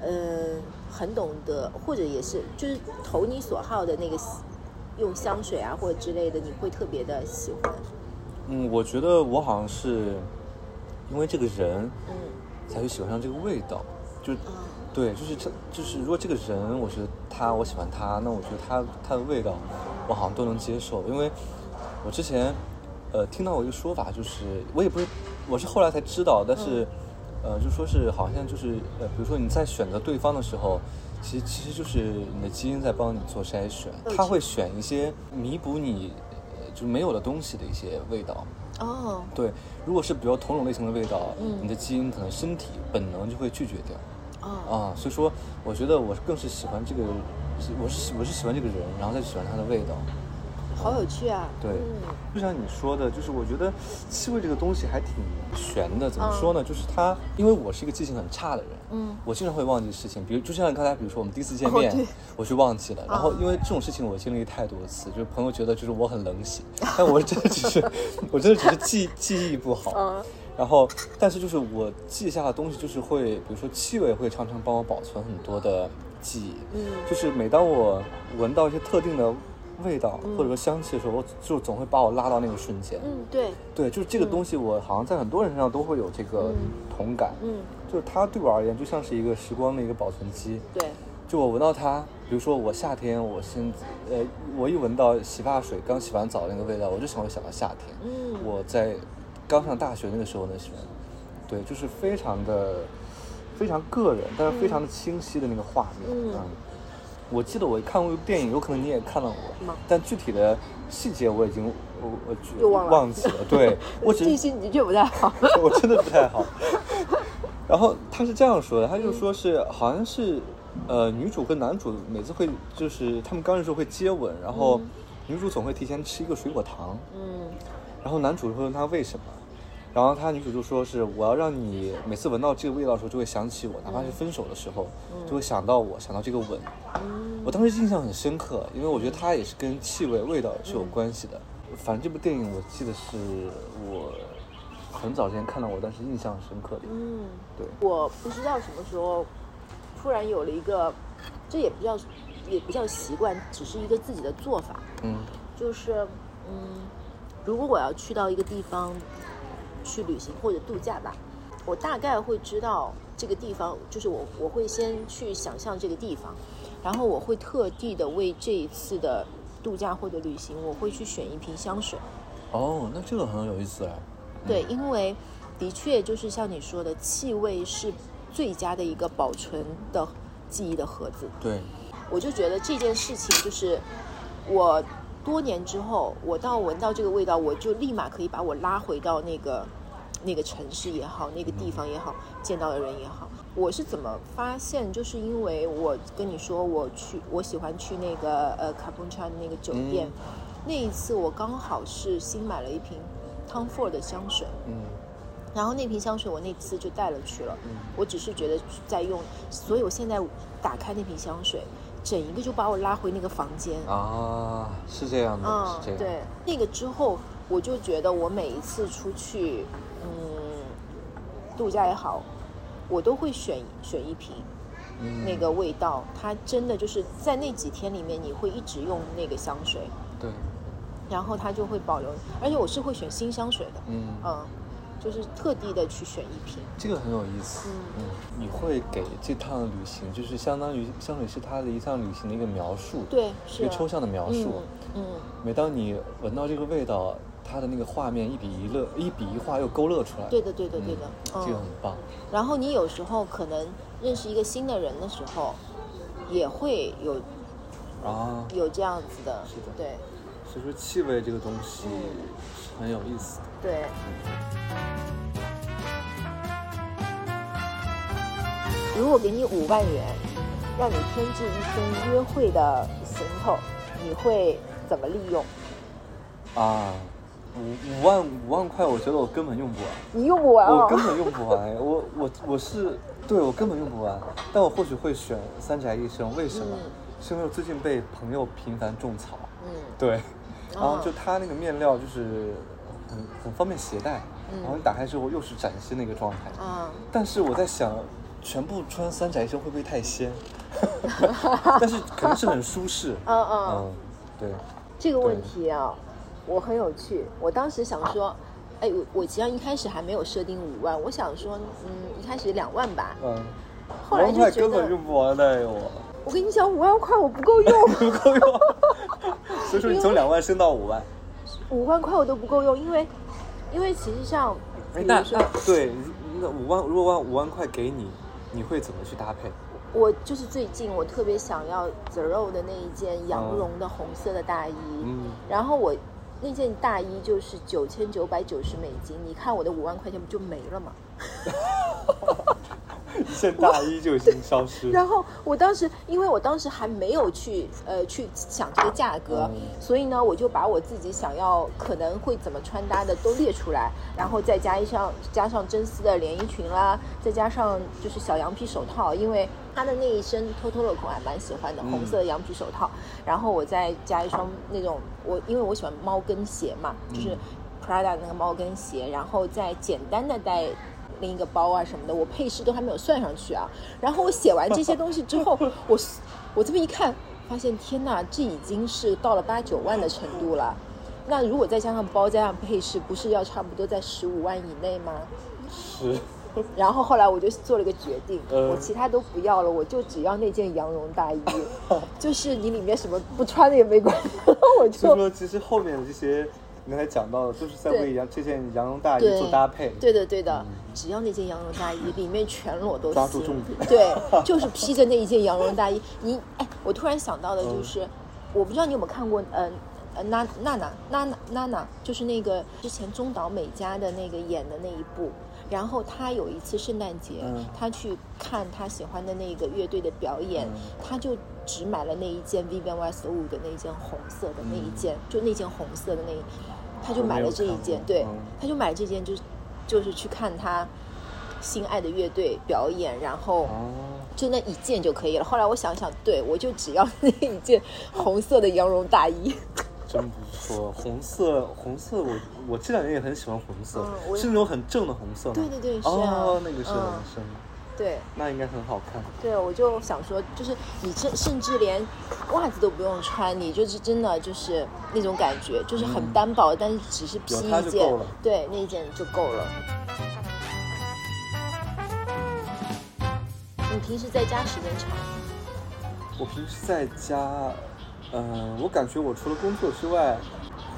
呃，很懂得，或者也是就是投你所好的那个用香水啊或者之类的，你会特别的喜欢。嗯，我觉得我好像是因为这个人嗯才会喜欢上这个味道，就啊对，就是这就是如果这个人，我觉得他我喜欢他，那我觉得他他的味道我好像都能接受，因为我之前呃听到过一个说法，就是我也不是我是后来才知道，但是、呃，就说是好像就是呃，比如说你在选择对方的时候，其实其实就是你的基因在帮你做筛选，他会选一些弥补你呃就没有的东西的一些味道。哦，对，如果是比较同种类型的味道，嗯你的基因可能身体本能就会拒绝掉。哦，啊，所以说我觉得我更是喜欢这个，我是喜我是喜欢这个人，然后再喜欢它的味道。好有趣啊。对嗯，就像你说的，就是我觉得气味这个东西还挺悬的。怎么嗯说呢？就是它，因为我是一个记性很差的人，嗯我经常会忘记事情。比如，就像刚才，比如说我们第一次见面，哦我去忘记了。然后啊因为这种事情我经历太多次，就是朋友觉得就是我很冷血，但我真的只是，我真的只是记记忆不好。嗯然后，但是就是我记下的东西，就是会，比如说气味会常常帮我保存很多的记忆。嗯就是每当我闻到一些特定的味道、嗯或者说香气的时候，我就总会把我拉到那个瞬间。嗯，对，对，就是这个东西，我好像在很多人身上都会有这个嗯同感。嗯就是它对我而言，就像是一个时光的一个保存机。对，就我闻到它，比如说我夏天，我先，呃，我一闻到洗发水刚洗完澡那个味道，我就想会想到夏天。嗯我在刚上大学那个时候那时候，对，就是非常的非常个人，但是非常的清晰的那个画面。嗯我记得我看过一部电影，有可能你也看到过，但具体的细节我已经我我又忘了忘记了。对 我只记性的确不太好。我真的不太好。然后他是这样说的，他就说是好像是，呃，女主跟男主每次会就是他们刚认识会接吻，然后嗯女主总会提前吃一个水果糖，嗯然后男主会问她为什么，然后他女主就说是我要让你每次闻到这个味道的时候就会想起我，哪怕是分手的时候就会想到我，想到这个吻。嗯我当时印象很深刻，因为我觉得它也是跟气味、味道是有关系的。反正这部电影我记得是我很早之前看到过，但是印象很深刻的。嗯，对，我不知道什么时候突然有了一个，这也不叫也不叫习惯，只是一个自己的做法，嗯就是嗯，如果我要去到一个地方去旅行或者度假吧，我大概会知道这个地方，就是我我会先去想象这个地方，然后我会特地的为这一次的度假或者旅行，我会去选一瓶香水。哦，那这个很有意思哎。对，因为的确就是像你说的，气味是最佳的一个保存的记忆的盒子。对，我就觉得这件事情就是我多年之后，我到闻到这个味道，我就立马可以把我拉回到那个那个城市也好，那个地方也好，见到的人也好。我是怎么发现？就是因为我跟你说，我去我喜欢去那个呃卡布查的那个酒店，嗯那一次我刚好是新买了一瓶 Tom Ford 的香水，嗯然后那瓶香水我那次就带了去了，嗯我只是觉得在用，所以我现在打开那瓶香水，整一个就把我拉回那个房间。啊，是这样的，嗯是这，样。对，那个之后我就觉得我每一次出去，嗯，度假也好，我都会选选一瓶嗯。那个味道，它真的就是在那几天里面你会一直用那个香水，对，然后它就会保留，而且我是会选新香水的，嗯，嗯，就是特地的去选一瓶，这个很有意思。嗯，你会给这趟旅行，就是相当于香水是他的一趟旅行的一个描述，，对，是一个抽象的描述。嗯嗯每当你闻到这个味道，它的那个画面一笔一乐，一笔一画又勾勒出来。对的对的对的嗯，这个嗯很棒。然后你有时候可能认识一个新的人的时候，也会有啊，有这样子的，是的对所以说气味这个东西很有意思的。对。如果给你五万元，让你添置一身约会的行头，你会怎么利用？啊，五五万五万块，我觉得我根本用不完，你用不完哦。我根本用不完。我我我是对我根本用不完，但我或许会选三宅一生，为什么？嗯是因为我最近被朋友频繁种草，嗯对，然后哦就它那个面料就是很很方便携带，嗯然后你打开之后又是崭新的一个状态。啊，但是我在想，全部穿三宅一生会不会太仙？但是肯定是很舒适。嗯嗯。嗯，对，这个问题啊，我很有趣。我当时想说，哎，我我其实一开始还没有设定五万，我想说，嗯，一开始两万吧。嗯，后来五万块就觉得，根本用不完的我。我跟你讲，五万块我不够用，不够用，所以说你从两万升到五万。五万块我都不够用，因为因为其实像，那那，对，那五万如果万五万块给你，你会怎么去搭配？我就是最近我特别想要 Zero 的那一件羊绒的红色的大衣，嗯，然后我那件大衣就是九千九百九十美金，你看我的五万块钱不就没了吗？一件大衣就已经消失。然后我当时，因为我当时还没有去呃去想这个价格，嗯所以呢，我就把我自己想要可能会怎么穿搭的都列出来，然后再加一上加上真丝的连衣裙啦，再加上就是小羊皮手套，因为他的那一身 Totoro 我还蛮喜欢的，嗯红色的羊皮手套，然后我再加一双那种我因为我喜欢猫跟鞋嘛，就是嗯 Prada 那个猫跟鞋，然后再简单的带拎一个包啊什么的，我配饰都还没有算上去啊。然后我写完这些东西之后，我我这么一看，发现天呐，这已经是到了八九万的程度了。那如果再加上包加上配饰，不是要差不多在十五万以内吗？是，然后后来我就做了一个决定，嗯我其他都不要了，我就只要那件羊绒大衣，就是你里面什么不穿的也没关系，我就说其实后面的这些你刚才讲到的，都是在为羊这件羊绒大衣做搭配。对的对的，只要那件羊绒大衣里面全裸都抓。住重点对，就是披着那一件羊绒大衣。你哎，我突然想到的就是，我不知道你有没有看过，呃。呃，娜娜娜娜娜娜娜，就是那个之前中岛美嘉的那个演的那一部，然后她有一次圣诞节，嗯他去看她喜欢的那个乐队的表演，嗯他就只买了那一件 Vivienne Westwood 的那一件红色的那一件，就那件红色的那一，他就买了这一件，对他就买了这件，就是就是去看他心爱的乐队表演，然后哦，就那一件就可以了。后来我想想，对我就只要 那一件红色的羊绒大衣，真不错。红色，红色我，我这两年也很喜欢红色，嗯是那种很正的红色吗？对对对是啊哦，那个是嗯男生，对那应该很好看。对，我就想说，就是你甚甚至连袜子都不用穿，你就是真的就是那种感觉，就是很单薄，但是只是披一件对，那一件就够了。你平时在家时间长吗？我平时在家，嗯、我感觉我除了工作之外，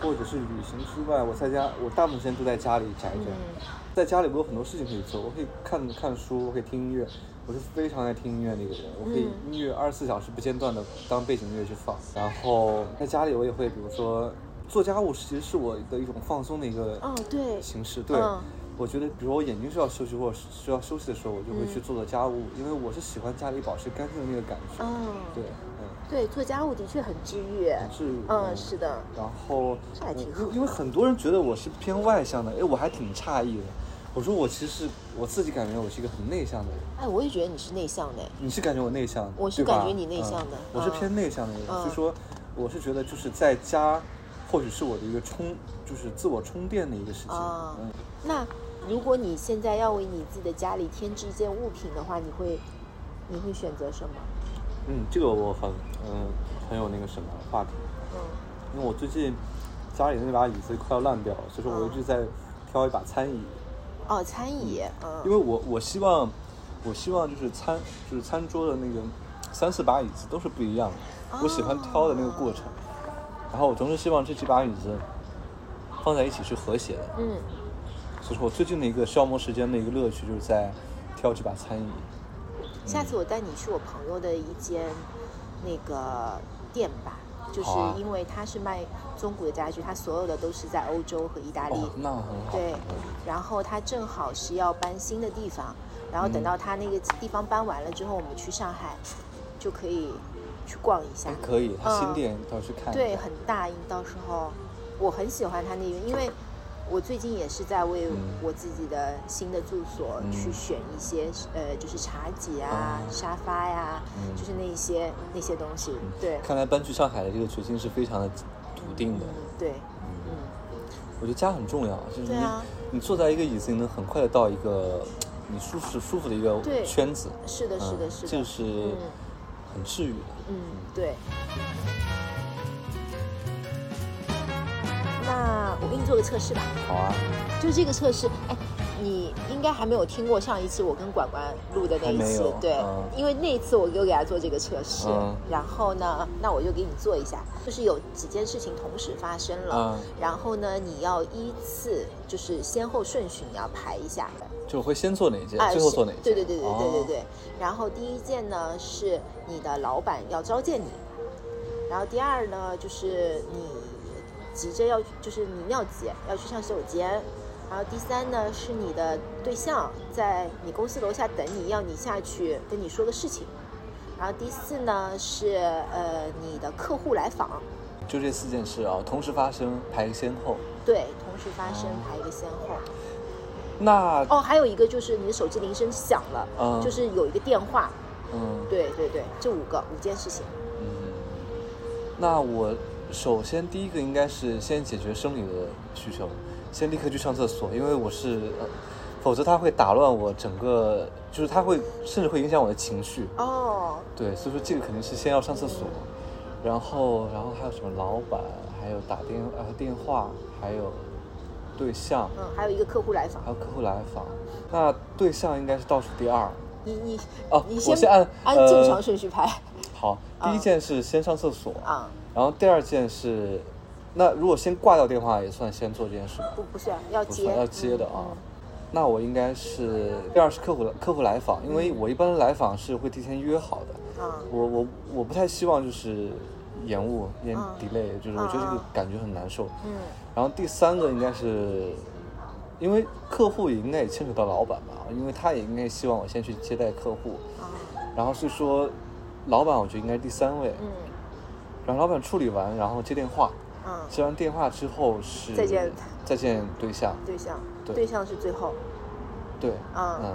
或者是旅行之外，我在家，我大部分时间都在家里宅着。嗯在家里我有很多事情可以做，我可以看看书，我可以听音乐，我是非常爱听音乐的一个人，我可以嗯音乐二十四小时不间断的当背景音乐去放。然后在家里我也会，比如说做家务，其实是我的一种放松的一个哦，对，形式。对，嗯我觉得比如我眼睛需要休息或者是需要休息的时候，我就会去嗯做做家务，因为我是喜欢家里保持干净的那个感觉。嗯，对，嗯。对，做家务的确很治愈。治愈，嗯，是的，然后，这还挺因为很多人觉得我是偏外向的，哎，我还挺诧异的。我说我其实我自己感觉我是一个很内向的人，哎，我也觉得你是内向的。你是感觉我内向的，我是感觉你内向的嗯我是嗯偏内向的人，嗯所以说我是觉得就是在家，或许是我的一个充，就是自我充电的一个时间。啊嗯，那如果你现在要为你自己的家里添置一件物品的话，你会你会选择什么？嗯，这个我很嗯很有那个什么话题，嗯因为我最近家里那把椅子快要烂掉了，所以说我一直在挑一把餐椅。哦，餐椅，嗯，因为我我希望，我希望就是餐就是餐桌的那个三四把椅子都是不一样的，我喜欢挑的那个过程。然后我同时希望这几把椅子放在一起是和谐的，嗯。所以说我最近的一个消磨时间的一个乐趣就是在挑几把餐椅。下次我带你去我朋友的一间那个店吧，就是因为他是卖中古的家具，他所有的都是在欧洲和意大利。哦，那很好。对，然后他正好是要搬新的地方，然后等嗯到他那个地方搬完了之后，我们去上海就可以去逛一下哎。可以，他新嗯店到去看一对，很大，到时候我很喜欢他那边，因为我最近也是在为嗯。我自己的新的住所嗯。去选一些、呃，就是茶几啊、嗯沙发呀、嗯。就是那些那些东西。对，看来搬去上海的这个决心是非常的笃定的。嗯，对，嗯，我觉得家很重要，就是你、啊。你坐在一个椅子，你能很快的到一个 你舒适舒服的一个对。圈子。是的，是的，嗯是的，这个是嗯。很治愈的。嗯，对。那我给你做个测试吧。好啊，就这个测试，哎，你应该还没有听过上一次我跟管管录的那一次对，嗯。因为那一次我就给他做这个测试，嗯。然后呢，那我就给你做一下，就是有几件事情同时发生了，嗯。然后呢，你要依次就是先后顺序你要排一下，就会先做哪一件，最后做哪一件？对对对对对对哦对。然后第一件呢是你的老板要召见你，然后第二呢就是你急着要就是你尿急要去上洗手间，然后第三呢是你的对象在你公司楼下等你，要你下去跟你说个事情，然后第四呢是呃你的客户来访，就这四件事啊，同时发生，排个先后。对，同时发生哦排一个先后。那哦，还有一个就是你的手机铃声响了，嗯就是有一个电话，嗯对对对，这五个五件事情。嗯，那我首先第一个应该是先解决生理的需求，先立刻去上厕所，因为我是，呃否则它会打乱我整个，就是它会甚至会影响我的情绪。哦，对，所以说这个肯定是先要上厕所，然后然后还有什么老板，还有打电呃电话，还有对象，嗯，还有一个客户来访。还，有客户来访。那对象应该是倒数第二。你你哦你我先按按呃正常顺序排。好，第一啊件事先上厕所，啊，然后第二件是，那如果先挂掉电话也算先做这件事吗？不不是要接不算要接的啊。嗯那我应该是第二是客户客户来访，因为我一般来访是会提前约好的。我我我不太希望就是延误延嗯 delay，就是我觉得这个嗯嗯感觉很难受。嗯然后第三个应该是，因为客户也应该也牵扯到老板吧，因为他也应该希望我先去接待客户。啊然后是说，老板我觉得应该是第三位。嗯然后老板处理完，然后接电话，嗯，接完电话之后是再见再见对象，对象对对象是最后，对，嗯嗯，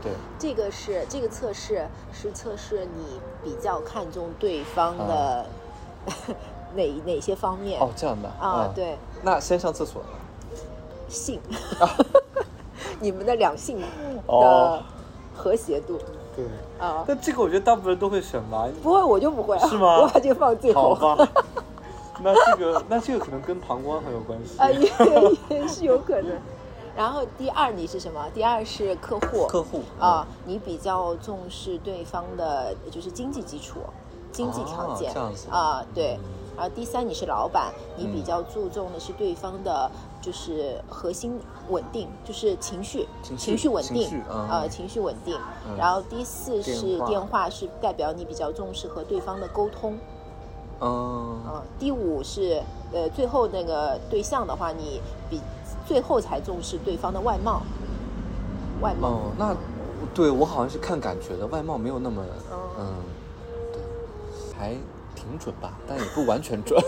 对，这个是这个测试是测试你比较看重对方的 哪哪些方面哦，这样的啊？嗯对，那先上厕所呢？性，你们的两性的哦。和谐度对，啊。但这个我觉得大部分人都会选吧，不会，我就不会，是吗 我把这个放最后。好吧？那这个 那这个可能跟膀胱很有关系。啊，也也是有可能。然后第二你是什么？第二是客户。客户啊，你比较重视对方的就是经济基础、经济条件啊，对。然后第三你是老板，你比嗯较注重的是对方的，就是核心稳定，就是情绪情绪稳定情绪嗯啊，情绪稳定。嗯然后第四是电话是代表你比较重视和对方的沟通。嗯，嗯，第五是呃，最后那个对象的话，你比最后才重视对方的外貌，外貌。哦，那对我好像是看感觉的，外貌没有那么，嗯嗯，对，还挺准吧，但也不完全准。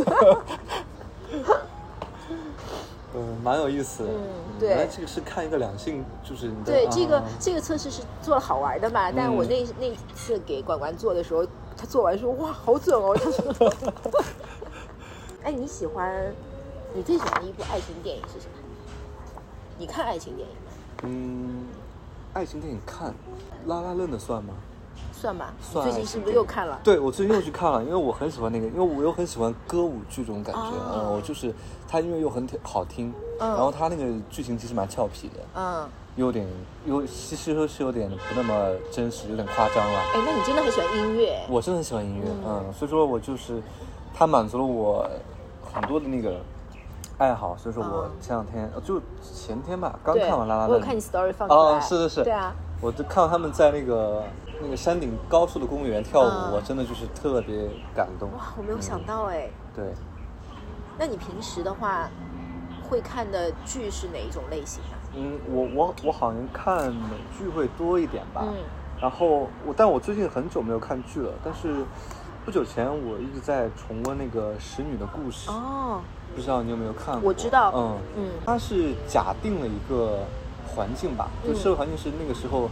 嗯，蛮有意思的。嗯对原来这个是看一个两性，就是对，这个啊这个测试是做了好玩的嘛，但我嗯那那次给管管做的时候，他做完说哇，好准哦。他说，哎，你喜欢你最喜欢的一部爱情电影是什么？你看爱情电影吗？嗯，爱情电影看，拉拉链的算吗？算吧。你算最近是不是又看了？对，我最近又去看了，因为我很喜欢那个，因为我又很喜欢歌舞剧这种感觉，哦嗯，我就是它音乐又很挺好听，嗯然后它那个剧情其实蛮俏皮的，嗯，有点有其实说是有点不那么真实，有点夸张了。哎，那你真的很喜欢音乐。我真的很喜欢音乐，嗯嗯，所以说我就是它满足了我很多的那个爱好，所以说我嗯前两天呃就前天吧，刚，看完《啦啦队我有》，看你 story 放出来。哦，是是是，对啊，我就看到他们在那个那个山顶高处的公园跳舞，嗯我真的就是特别感动。哇，我没有想到哎。对，那你平时的话，会看的剧是哪一种类型啊？嗯，我我我好像看美剧会多一点吧，嗯然后我但我最近很久没有看剧了，但是不久前我一直在重温那个《使女的故事》，哦，不知道你有没有看过？我知道嗯嗯它是假定了一个环境吧，就嗯社会环境是那个时候，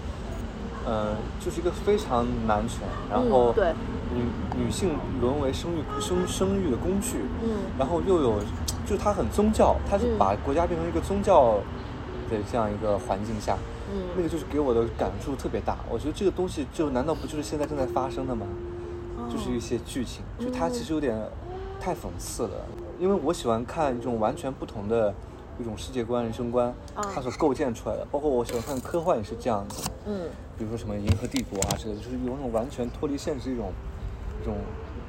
呃，就是一个非常男权，然后嗯对女女性沦为生育生生育的工具，嗯然后又有，就是它很宗教，它是嗯把国家变成一个宗教的这样一个环境下，嗯那嗯，个就是给我的感触特别大。我觉得这个东西就难道不就是现在正在发生的吗？就是一些剧情，就它其实有点太讽刺了。因为我喜欢看一种完全不同的一种世界观、人生观，啊它所构建出来的。包括我喜欢看科幻也是这样子，嗯比如说什么《银河帝国》啊之类的，就是有那种完全脱离现实一种一种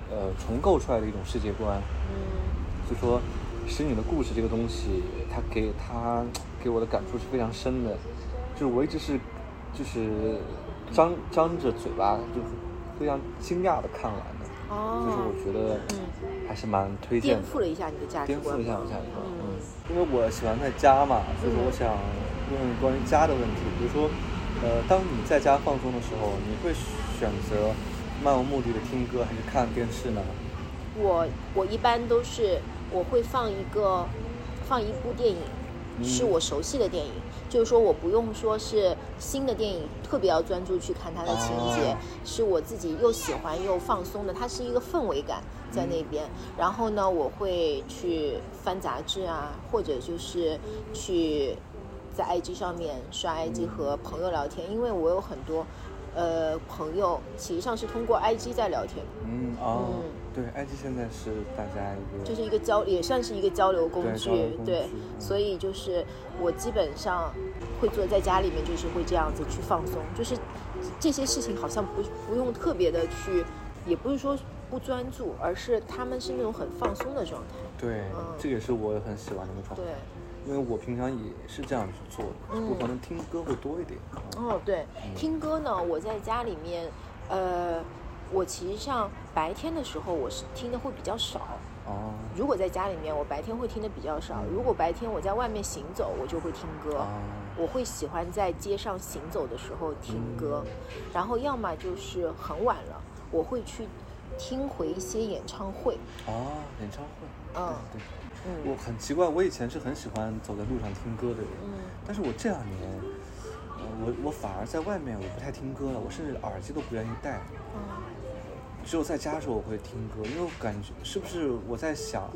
呃重构出来的一种世界观。嗯就说《使女的故事》这个东西，它给它给我的感触是非常深的。就是我一直是就是张张着嘴巴，就是非常惊讶的看完的。哦，就是我觉得嗯，还是蛮推荐的。颠覆了一下你的价值观。颠覆一下我价值观。嗯嗯，因为我喜欢在家嘛，所以说我想问关于家的问题，比如说，呃，当你在家放松的时候，你会选择漫无目的的听歌，还是看电视呢？我我一般都是我会放一个放一部电影，嗯是我熟悉的电影，就是说我不用说是新的电影，特别要专注去看它的情节，哦是我自己又喜欢又放松的，它是一个氛围感在那边。然后呢，我会去翻杂志啊，或者就是去在 IG 上面刷 IG 和朋友聊天，因为我有很多。呃，朋友其实上是通过 IG 在聊天，嗯哦，嗯对，IG 现在是大家一个就是一个交，也算是一个交流工对工，具具对嗯所以就是我基本上会坐在家里面，就是会这样子去放松，就是这些事情好像不不用特别的去，也不是说不专注，而是他们是那种很放松的状态，对，嗯这也是我很喜欢的一个状态。对。因为我平常也是这样去做的，嗯我可能听歌会多一点。嗯哦，对，听歌呢，我在家里面，呃，我其实上白天的时候我是听的会比较少。哦，如果在家里面，我白天会听的比较少；如果白天我在外面行走，我就会听歌。啊我会喜欢在街上行走的时候听歌，然后要么就是很晚了，我会去听回一些演唱会。哦，演唱会，嗯对对。嗯。我很奇怪，我以前是很喜欢走在路上听歌的人，嗯。但是我这两年，呃，我我反而在外面我不太听歌了，我甚至耳机都不愿意戴，嗯。只有在家的时候我会听歌，因为我感觉是不是我在想，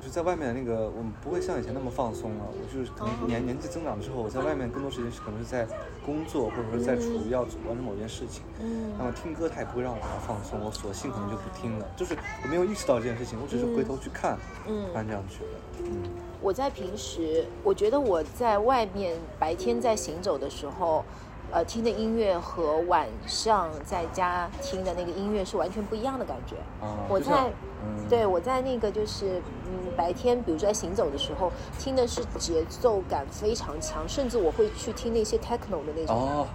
就是在外面的那个我们不会像以前那么放松了，我就是可能年、年纪增长之后，我在外面更多时间是可能是在工作或者说在处于要完成某件事情，嗯。那么听歌它也不会让我放松，我索性可能就不听了，就是我没有意识到这件事情，我只是回头去看，嗯。突然这样觉得，嗯。我在平时，我觉得我在外面白天在行走的时候，呃，听的音乐和晚上在家听的那个音乐是完全不一样的感觉。啊我在，嗯对我在那个就是嗯白天，比如说在行走的时候，听的是节奏感非常强，甚至我会去听那些 techno 的那种。哦，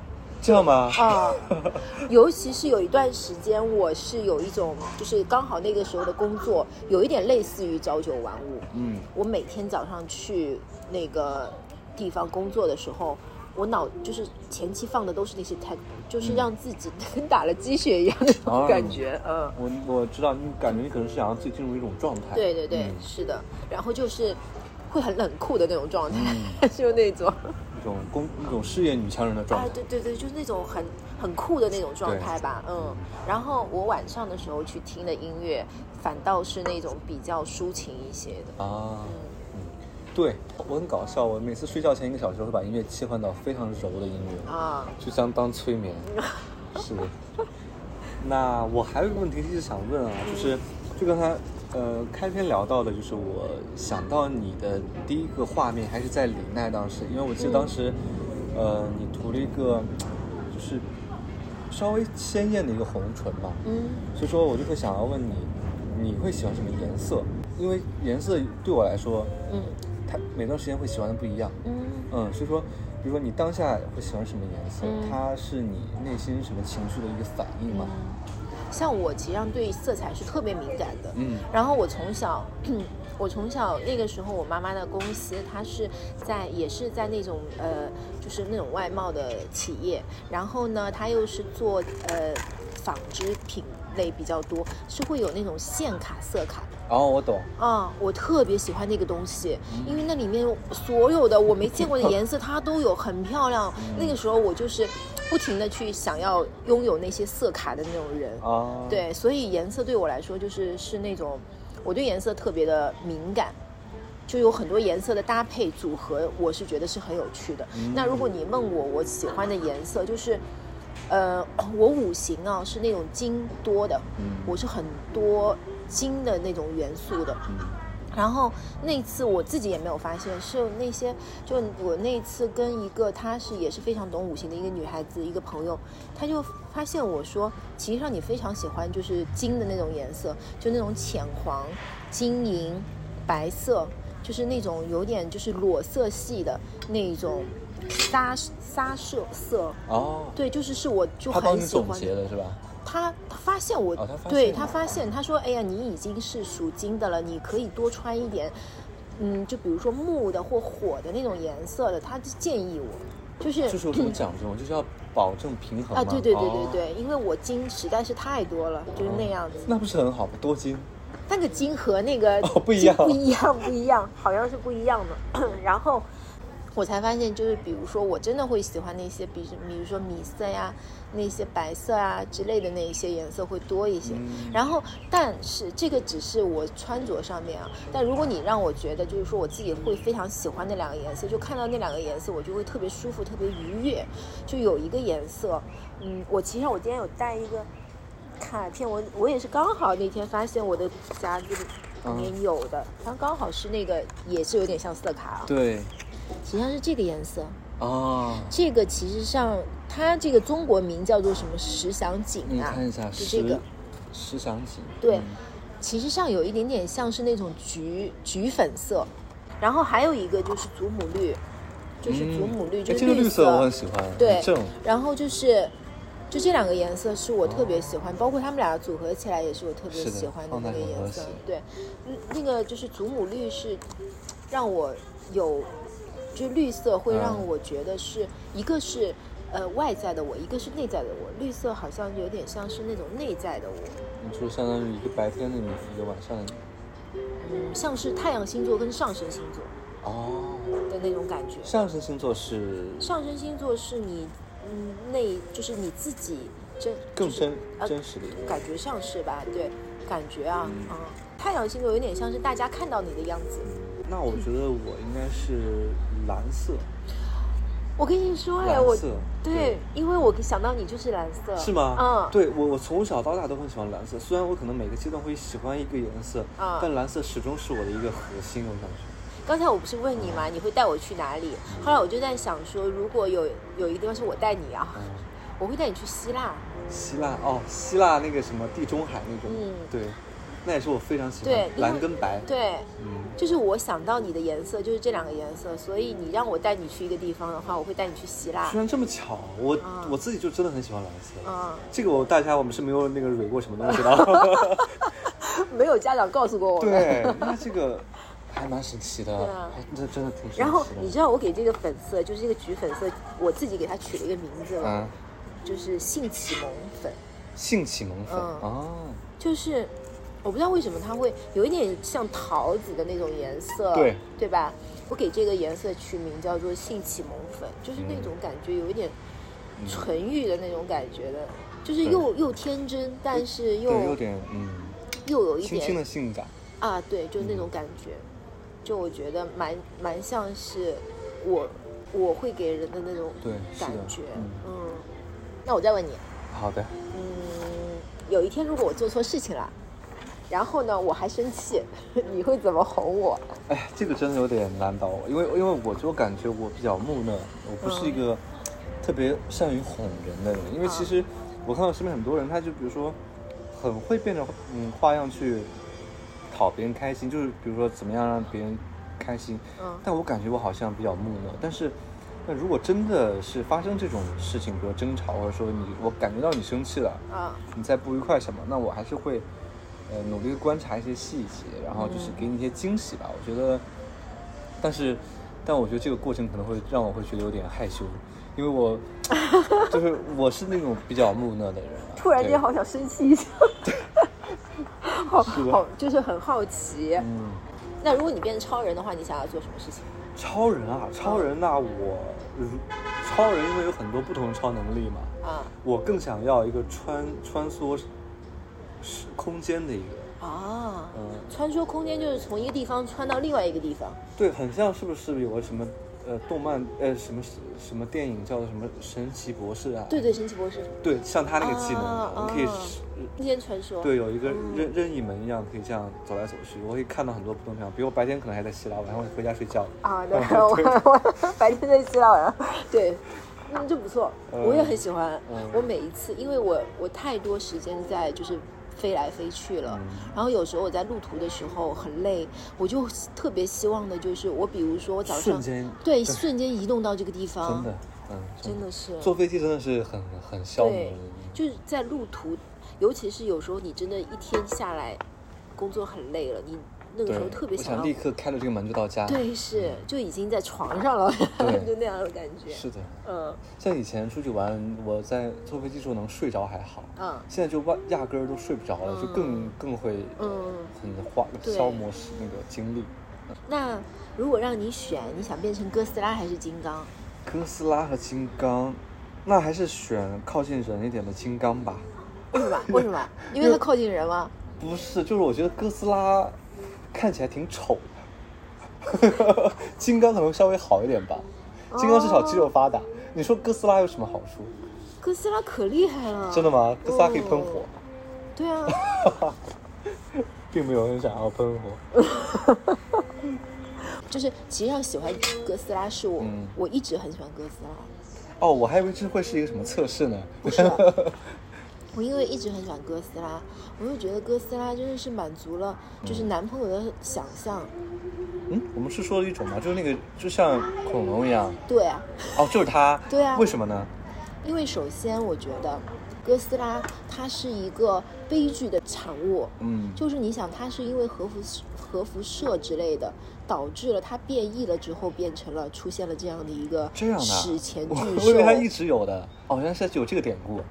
这样吗？啊，尤其是有一段时间，我是有一种，就是刚好那个时候的工作有一点类似于朝九晚五。嗯，我每天早上去那个地方工作的时候，我脑就是前期放的都是那些就是让自己 跟打了鸡血一样的那哦种感觉。嗯，我我知道，你感觉你可能是想让自己进入一种状态。对对对，嗯是的。然后就是会很冷酷的那种状态，嗯 就那种。一种工一种事业女强人的状啊，态。对对对，就是那种很很酷的那种状态吧，嗯。然后我晚上的时候去听的音乐，反倒是那种比较抒情一些的。啊，嗯嗯，对我很搞笑，我每次睡觉前一个小时会把音乐切换到非常柔的音乐，啊，就相当催眠。是的。那我还有一个问题一直想问啊，就是就刚才呃开篇聊到的，就是我想到你的第一个画面还是在李奈当时，因为我记得当时，呃，你涂了一个就是稍微鲜艳的一个红唇嘛，嗯所以说我就会想要问你，你会喜欢什么颜色？因为颜色对我来说，嗯它每段时间会喜欢的不一样。嗯嗯，所以说，比如说你当下会喜欢什么颜色？嗯它是你内心什么情绪的一个反应吗？像我其实上对色彩是特别敏感的，嗯然后我从小，我从小那个时候，我妈妈的公司，它是在也是在那种呃，就是那种外贸的企业，然后呢，它又是做呃纺织品类比较多，是会有那种线卡色卡的。哦，我懂。啊，我特别喜欢那个东西，因为那里面所有的我没见过的颜色，它都有，很漂亮。那个时候我就是不停的去想要拥有那些色卡的那种人。啊，，对，所以颜色对我来说就是是那种，我对颜色特别的敏感，就有很多颜色的搭配组合，我是觉得是很有趣的。那如果你问我我喜欢的颜色，就是，呃，我五行啊是那种金多的，嗯我是很多金的那种元素的。嗯然后那次我自己也没有发现，是那些就我那次跟一个她是也是非常懂五行的一个女孩子，一个朋友，她就发现我说，其实上你非常喜欢就是金的那种颜色，就那种浅黄、金银、白色，就是那种有点就是裸色系的那种沙沙色色，哦，对，就是是我就他帮你很喜欢总结的是吧？他他发现我，哦他发对他发现，他说：“哎呀，你已经是属金的了，你可以多穿一点，嗯，就比如说木的或火的那种颜色的。”他就建议我，就是就是有什么讲究吗？就是要保证平衡啊，吗对对对对哦对，因为我金实在是太多了，就是那样子。那不是很好吗？多金那个金和那个哦不一样不一样，不一样，好像是不一样的。然后我才发现，就是比如说，我真的会喜欢那些，比比如说米色呀、那些白色啊之类的那一些颜色会多一些。嗯然后，但是这个只是我穿着上面啊。但如果你让我觉得，就是说我自己会非常喜欢那两个颜色，就看到那两个颜色，我就会特别舒服、特别愉悦。就有一个颜色，嗯，我其实我今天有带一个卡片，我我也是刚好那天发现我的夹子里面有的，它刚好是那个，也是有点像色卡啊，对实际上是这个颜色。哦，这个其实上它这个中国名叫做什么石祥锦你啊，看一下就这个。石，石祥锦，对嗯。其实上有一点点像是那种橘橘粉色，然后还有一个就是祖母绿，就是祖母绿，哎就是绿这个绿色我很喜欢，对，然后就是，就这两个颜色是我特别喜欢，包括他们俩组合起来也是我特别喜欢的那个颜色。对，嗯那个就是祖母绿是让我有，就绿色会让嗯。我觉得是、一个是呃外在的我，一个是内在的我。绿色好像有点像是那种内在的我，你说相当于一个白天的你，一个晚上的你，嗯，像是太阳星座跟上升星座哦，的那种感觉。上升星座是上升星座是你嗯内就是你自己真就是更真呃真实的感觉上是吧？对，感觉啊，嗯嗯，太阳星座有点像是大家看到你的样子。那我觉得我应该是蓝色，我跟你说哎，我对，因为我想到你就是蓝色，是吗？嗯，，对我我从小到大都很喜欢蓝色，虽然我可能每个阶段会喜欢一个颜色，嗯但蓝色始终是我的一个核心，我感觉。刚才我不是问你吗？你会带我去哪里？后来我就在想说，如果有有一个地方是我带你啊，嗯，我会带你去希腊。希腊哦，希腊那个什么地中海那种，嗯对，那也是我非常喜欢对，蓝跟白，对，嗯，就是我想到你的颜色就是这两个颜色，所以你让我带你去一个地方的话，我会带你去希腊居。然这么巧，我、嗯我自己就真的很喜欢蓝色，嗯，这个我大家我们是没有那个蕊过什么东西的，没有家长告诉过我们。对，那这个还蛮神奇的，对啊还这真的挺神奇的。然后你知道我给这个粉色，就是这个橘粉色，我自己给它取了一个名字了，嗯，就是性启蒙粉。性启蒙粉、嗯哦，就是我不知道为什么它会有一点像桃子的那种颜色，对对吧？我给这个颜色取名叫做性启蒙粉，就是那种感觉有一点纯欲的那种感觉的，就是又又天真，但是又对，有点嗯，又有一点轻轻的性感，啊，对，就那种感觉，就我觉得蛮蛮像是我我会给人的那种感觉，嗯。嗯。那我再问你，好的，嗯，有一天如果我做错事情了，然后呢我还生气，你会怎么哄我？哎，这个真的有点难倒我，因为因为我就感觉我比较木讷，我不是一个特别善于哄人的人。因为其实我看到身边很多人，他就比如说很会变着嗯花样去讨别人开心，就是比如说怎么样让别人开心。嗯但我感觉我好像比较木讷，但是。那如果真的是发生这种事情，比如争吵，或者说你我感觉到你生气了，啊，你在不愉快什么，那我还是会，呃，努力地观察一些细节，然后就是给你一些惊喜吧。我觉得，但是，但我觉得这个过程可能会让我会觉得有点害羞，因为我 就是我是那种比较木讷的人啊。突然间好想生气一下，好好就是很好奇。嗯，那如果你变成超人的话，你想要做什么事情？超人啊，超人那、我，如超人因为有很多不同的超能力嘛，啊我更想要一个穿穿梭时空间的一个，啊，嗯。穿梭空间就是从一个地方穿到另外一个地方。对，很像是不是有个什么呃动漫呃什么什么电影叫做什么神奇博士啊？对对，神奇博士对，像他那个技能，啊我们可以空间穿梭。对有一个嗯任任意门一样，可以这样走来走去，我可以看到很多不同地方。比如我白天可能还在希腊，晚上我回家睡觉。啊，对，嗯我我 白天在希腊，晚上 对，嗯，就不错，嗯我也很喜欢。嗯我每一次，因为我我太多时间在就是飞来飞去了。嗯。然后有时候我在路途的时候很累，我就特别希望的就是我，比如说我早上对瞬间移动到这个地方，真的，嗯，真的。是。坐飞机真的是很很消磨，就是在路途，尤其是有时候你真的一天下来工作很累了，你那个时候特别想我想立刻开了这个门就到家。对，是就已经在床上了，就那样的感觉。是的。嗯像以前出去玩，我在坐飞机时候能睡着还好，嗯现在就压压根儿都睡不着了，就更更会嗯。很花消磨时那个精力。那如果让你选，你想变成哥斯拉还是金刚？哥斯拉和金刚，那还是选靠近人一点的金刚吧。为什么？为什么？因为它靠近人吗？不是，就是我觉得哥斯拉看起来挺丑的，金刚可能稍微好一点吧。金刚至少肌肉发达。你说哥斯拉有什么好处？哥斯拉可厉害了。真的吗？哥斯拉可以喷火，哦对啊，并没有很想要喷火。就是其实上喜欢哥斯拉是我，嗯我一直很喜欢哥斯拉。哦，我还以为这会是一个什么测试呢？不是，我因为一直很喜欢哥斯拉，我就觉得哥斯拉真的是满足了就是男朋友的想象。嗯，我们是说的一种吗？就是那个就像恐龙一样。对啊，哦，就是它。对啊为什么呢？因为首先我觉得哥斯拉它是一个悲剧的产物，嗯，就是你想它是因为核辐核辐射之类的，导致了它变异了之后变成了出现了这样的一个这样的啊。史前巨我兽。我以为它一直有的。哦，原来是有这个典故。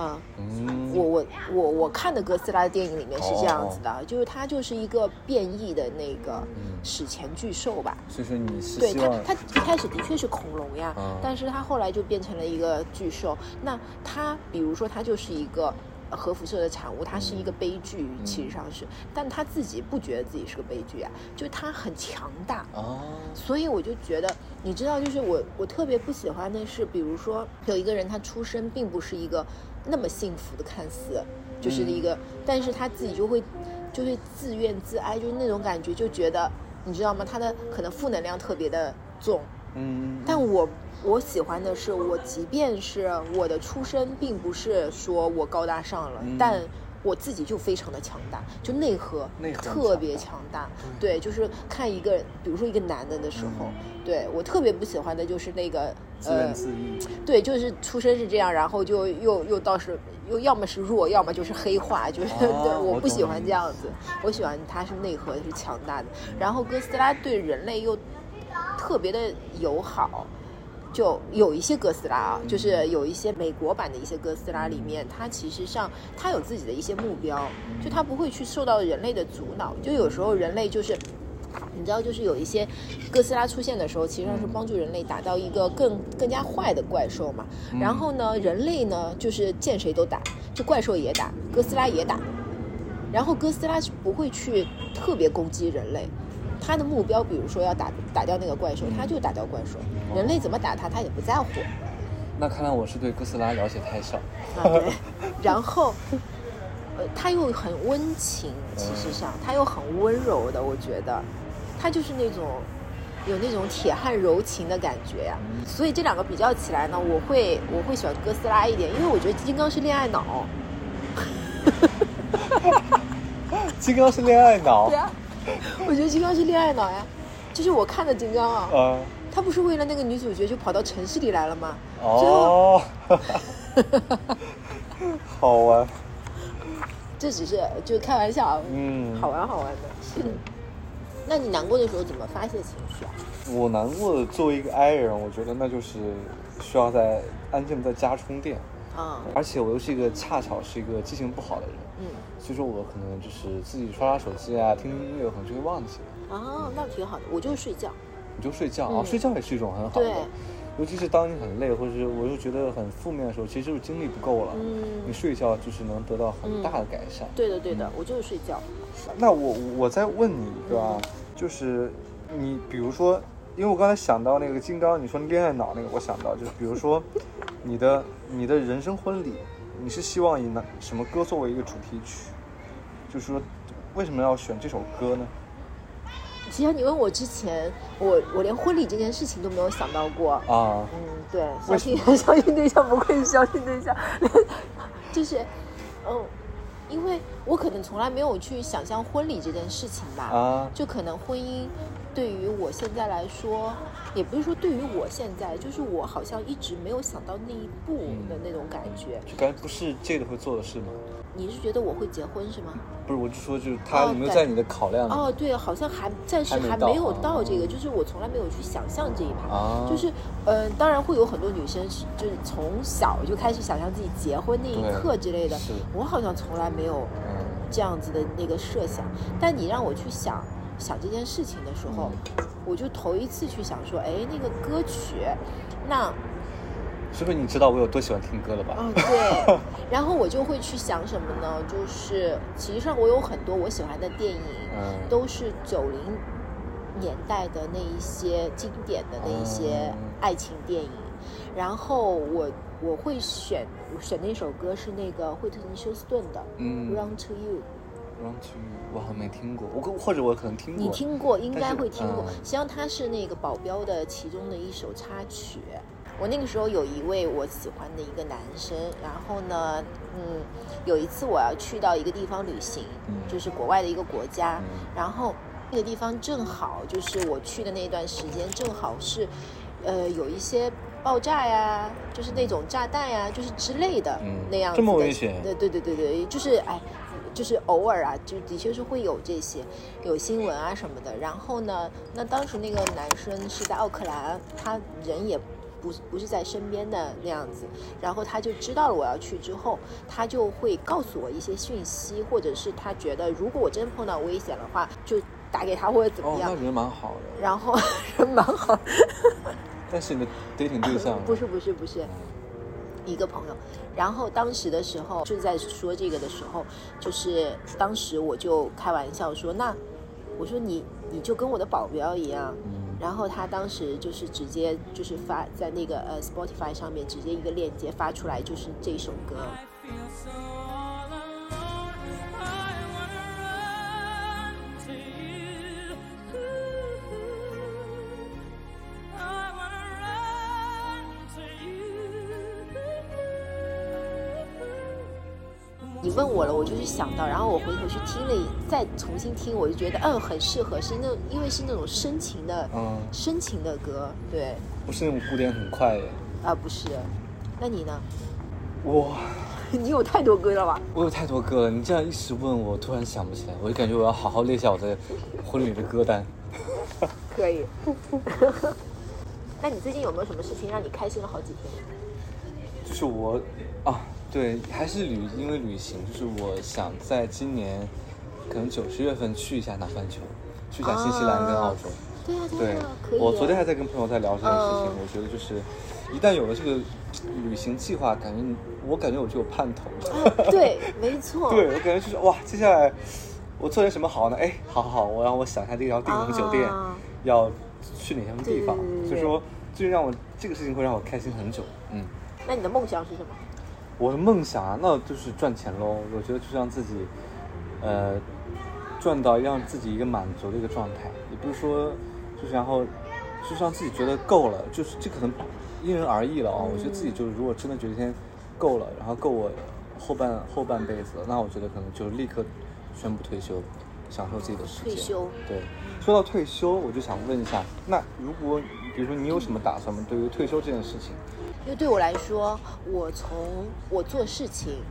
啊。嗯。我我我我看的哥斯拉的电影里面是这样子的，就是它就是一个变异的那个史前巨兽吧。所以说你是对它希望，它一开始的确是恐龙呀，嗯但是它后来就变成了一个巨兽。那它，比如说它就是一个核辐射的产物，它是一个悲剧，其实上是，但他自己不觉得自己是个悲剧啊，就是它很强大。哦，所以我就觉得，你知道，就是我我特别不喜欢的是，比如说有一个人他出生并不是一个那么幸福的，看似就是一个，但是他自己就会就会自怨自哀，就是那种感觉，就觉得你知道吗？他的可能负能量特别的重。嗯，但我我喜欢的是，我即便是我的出身并不是说我高大上了，嗯但我自己就非常的强大，就内核特别强强大。对，就是看一个，比如说一个男的的时候，对我特别不喜欢的就是那个呃。对，就是出身是这样，然后就又又倒是又要么是弱，要么就是黑化，就是、对，我不喜欢这样子，我喜欢他是内核是强大的，然后哥斯拉对人类又特别的友好。就有一些哥斯拉啊，就是有一些美国版的一些哥斯拉里面，它其实上它有自己的一些目标，就它不会去受到人类的阻挠。就有时候人类就是你知道，就是有一些哥斯拉出现的时候，其实上是帮助人类打到一个更更加坏的怪兽嘛。然后呢，人类呢就是见谁都打，就怪兽也打，哥斯拉也打。然后哥斯拉是不会去特别攻击人类，他的目标比如说要打打掉那个怪兽，他就打掉怪兽。人类怎么打他，他也不在乎那看来我是对哥斯拉了解太少。啊。对，然后。呃，他又很温情，其实上他又很温柔的，我觉得，他就是那种有那种铁汉柔情的感觉呀。所以这两个比较起来呢，我会我会喜欢哥斯拉一点，因为我觉得金刚是恋爱脑。金刚是恋爱脑对。啊，我觉得金刚是恋爱脑呀。就是我看的金刚啊，啊，他不是为了那个女主角就跑到城市里来了吗？哦，好玩。这只是就开玩笑啊，嗯好玩好玩的。那你难过的时候怎么发泄情绪啊？我难过的作为一个 I 人，我觉得那就是需要在安静的在家充电，啊、而且我又是一个恰巧是一个记性不好的人，嗯，所以说我可能就是自己刷刷手机啊，听听音乐，可能就会忘记了。啊，那挺好的。我就是睡觉。你就睡觉啊、嗯睡觉也是一种很好的对，尤其是当你很累，或者是我又觉得很负面的时候，其实就是精力不够了。嗯你睡觉就是能得到很大的改善。对的对的，我就是睡觉。那我我再问你一个啊，就是你比如说，因为我刚才想到那个金刚，你说恋爱脑那个，我想到就是比如说你的你的人生婚礼，你是希望以哪什么歌作为一个主题曲？就是说为什么要选这首歌呢？其实你问我之前，我我连婚礼这件事情都没有想到过。啊，嗯，对，相为什信 相亲对象不愧是相亲对象，就是，嗯，因为我可能从来没有去想象婚礼这件事情吧，啊，就可能婚姻对于我现在来说，也不是说对于我现在，就是我好像一直没有想到那一步的那种感觉。就感觉不是这个会做的事吗？你是觉得我会结婚是吗？不是，我就说就是他有没有在你的考量里？哦，对，好像还暂时还没有啊到这个，就是我从来没有去想象这一趴。啊，就是，嗯、当然会有很多女生是就是从小就开始想象自己结婚那一刻之类的是，我好像从来没有嗯这样子的那个设想。但你让我去想想这件事情的时候，嗯。我就头一次去想说，哎，那个歌曲，那是不是你知道我有多喜欢听歌了吧？嗯，对，然后我就会去想什么呢？就是其实上我有很多我喜欢的电影，嗯都是九零年代的那一些经典的那一些嗯。爱情电影，然后我我会选选那首歌是那个惠特尼休斯顿的嗯《Run to You》，Run to You，我好像没听过，我可或者我可能听过。你听过，应该会听过。嗯实际上它是那个保镖的其中的一首插曲。我那个时候有一位我喜欢的一个男生，然后呢，嗯，有一次我要去到一个地方旅行，嗯就是国外的一个国家，嗯然后那个地方正好就是我去的那段时间，正好是，呃，有一些爆炸呀，就是那种炸弹呀，就是之类的、嗯那样子的。这么危险对对对对对，就是哎。就是偶尔啊，就的确是会有这些，有新闻啊什么的。然后呢，那当时那个男生是在奥克兰，他人也不是不是在身边的那样子。然后他就知道了我要去之后，他就会告诉我一些讯息，或者是他觉得如果我真碰到危险的话，就打给他或者怎么哦，样。那人蛮好的。然后 人蛮好，但是你的 dating 对象不是不是不是，一个朋友。然后当时的时候就是在说这个的时候，就是当时我就开玩笑说，那我说你你就跟我的保镖一样。嗯然后他当时就是直接就是发在那个呃 Spotify 上面直接一个链接发出来，就是这首歌。你问我了，我就是想到，然后我回头去听了一，再重新听，我就觉得嗯很适合，是那因为是那种深情的，嗯深情的歌，对，不是那种鼓点很快的。啊不是，那你呢？哇，你有太多歌了吧？我有太多歌了，你这样一时问我，突然想不起来，我就感觉我要好好列下我的婚礼的歌单。可以。那你最近有没有什么事情让你开心了好几天？就是我啊，对，还是旅，因为旅行，就是我想在今年可能九十月份去一下南半球，去一下新西兰跟澳洲。对呀、对可以、，我昨天还在跟朋友在聊这件事情，嗯我觉得就是一旦有了这个旅行计划，感觉你我感觉我就有盼头了。啊，对，没错，对我感觉就是哇，接下来我做点什么好呢？哎，好好好，我让我想一下这个要订什么酒店，啊要去哪些地方所以说最让我这个事情会让我开心很久。嗯，那你的梦想是什么？我的梦想啊，那就是赚钱喽。我觉得就是让自己，呃，赚到让自己一个满足的一个状态，也不是说就是然后就是让自己觉得够了，就是这可能因人而异了啊、我觉得自己就是如果真的觉得今天够了，然后够我后半后半辈子，那我觉得可能就立刻宣布退休，享受自己的时间。退休对，说到退休，我就想问一下，那如果比如说你有什么打算吗？对于退休这件事情？因为对我来说，我从我做事情，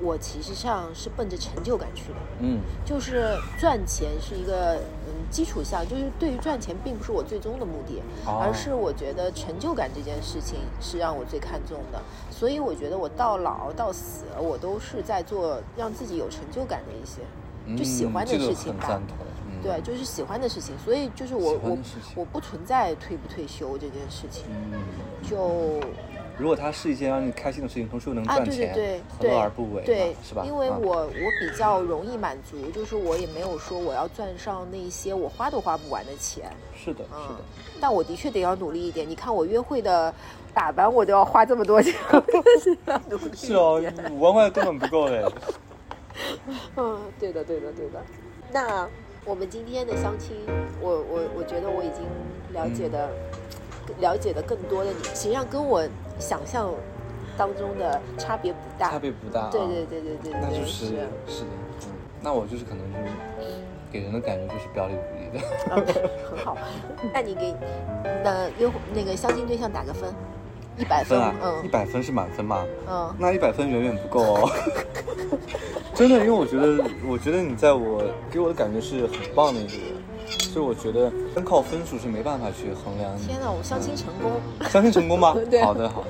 我其实上是奔着成就感去的。嗯就是赚钱是一个嗯基础项，就是对于赚钱并不是我最终的目的，哦而是我觉得成就感这件事情是让我最看重的。所以我觉得我到老到死，我都是在做让自己有成就感的一些，就喜欢的嗯这个事情吧。很赞同。嗯、对，就是喜欢的事情，所以就是我我我不存在退不退休这件事情，嗯，就如果它是一件让你开心的事情，同时又能啊，赚钱，对对对何对，乐而不为嘛？对，是吧？因为啊我我比较容易满足，就是我也没有说我要赚上那些我花都花不完的钱，是的，嗯是的。但我的确得要努力一点。你看我约会的打扮，我都要花这么多钱，是哦。，五万块根本不够嘞。嗯，对的，对的，对的。那我们今天的相亲，我我我觉得我已经了解的、了解的更多的你，实际上跟我想象当中的差别不大。差别不大、啊。对对对对对对，那就是是是的，嗯，那我就是可能就是给人的感觉就是表里不一的。嗯，很好。那你给那约那个相亲对象打个分，一百分，分啊，一嗯百分是满分吗？嗯，那一百分远远不够哦。真的，因为我觉得，我觉得你在我给我的感觉是很棒的一个人，所以我觉得单靠分数是没办法去衡量。天哪，我相亲成功，相亲成功吗？对好的，好的。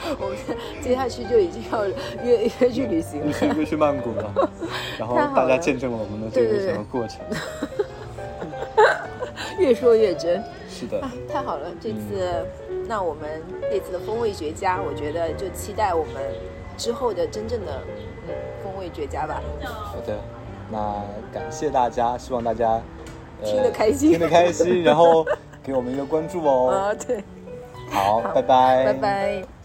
我们接下去就已经要约约去旅行了。你去约去曼谷了，然后大家见证了我们的这个整个过程。越说越真。是的，啊，太好了！这次，那我们这次的风味绝佳，我觉得就期待我们之后的真正的嗯风味绝佳吧。好的。那感谢大家，希望大家、呃听得开心听得开心，然后给我们一个关注哦。啊，对，好，好拜拜，拜拜。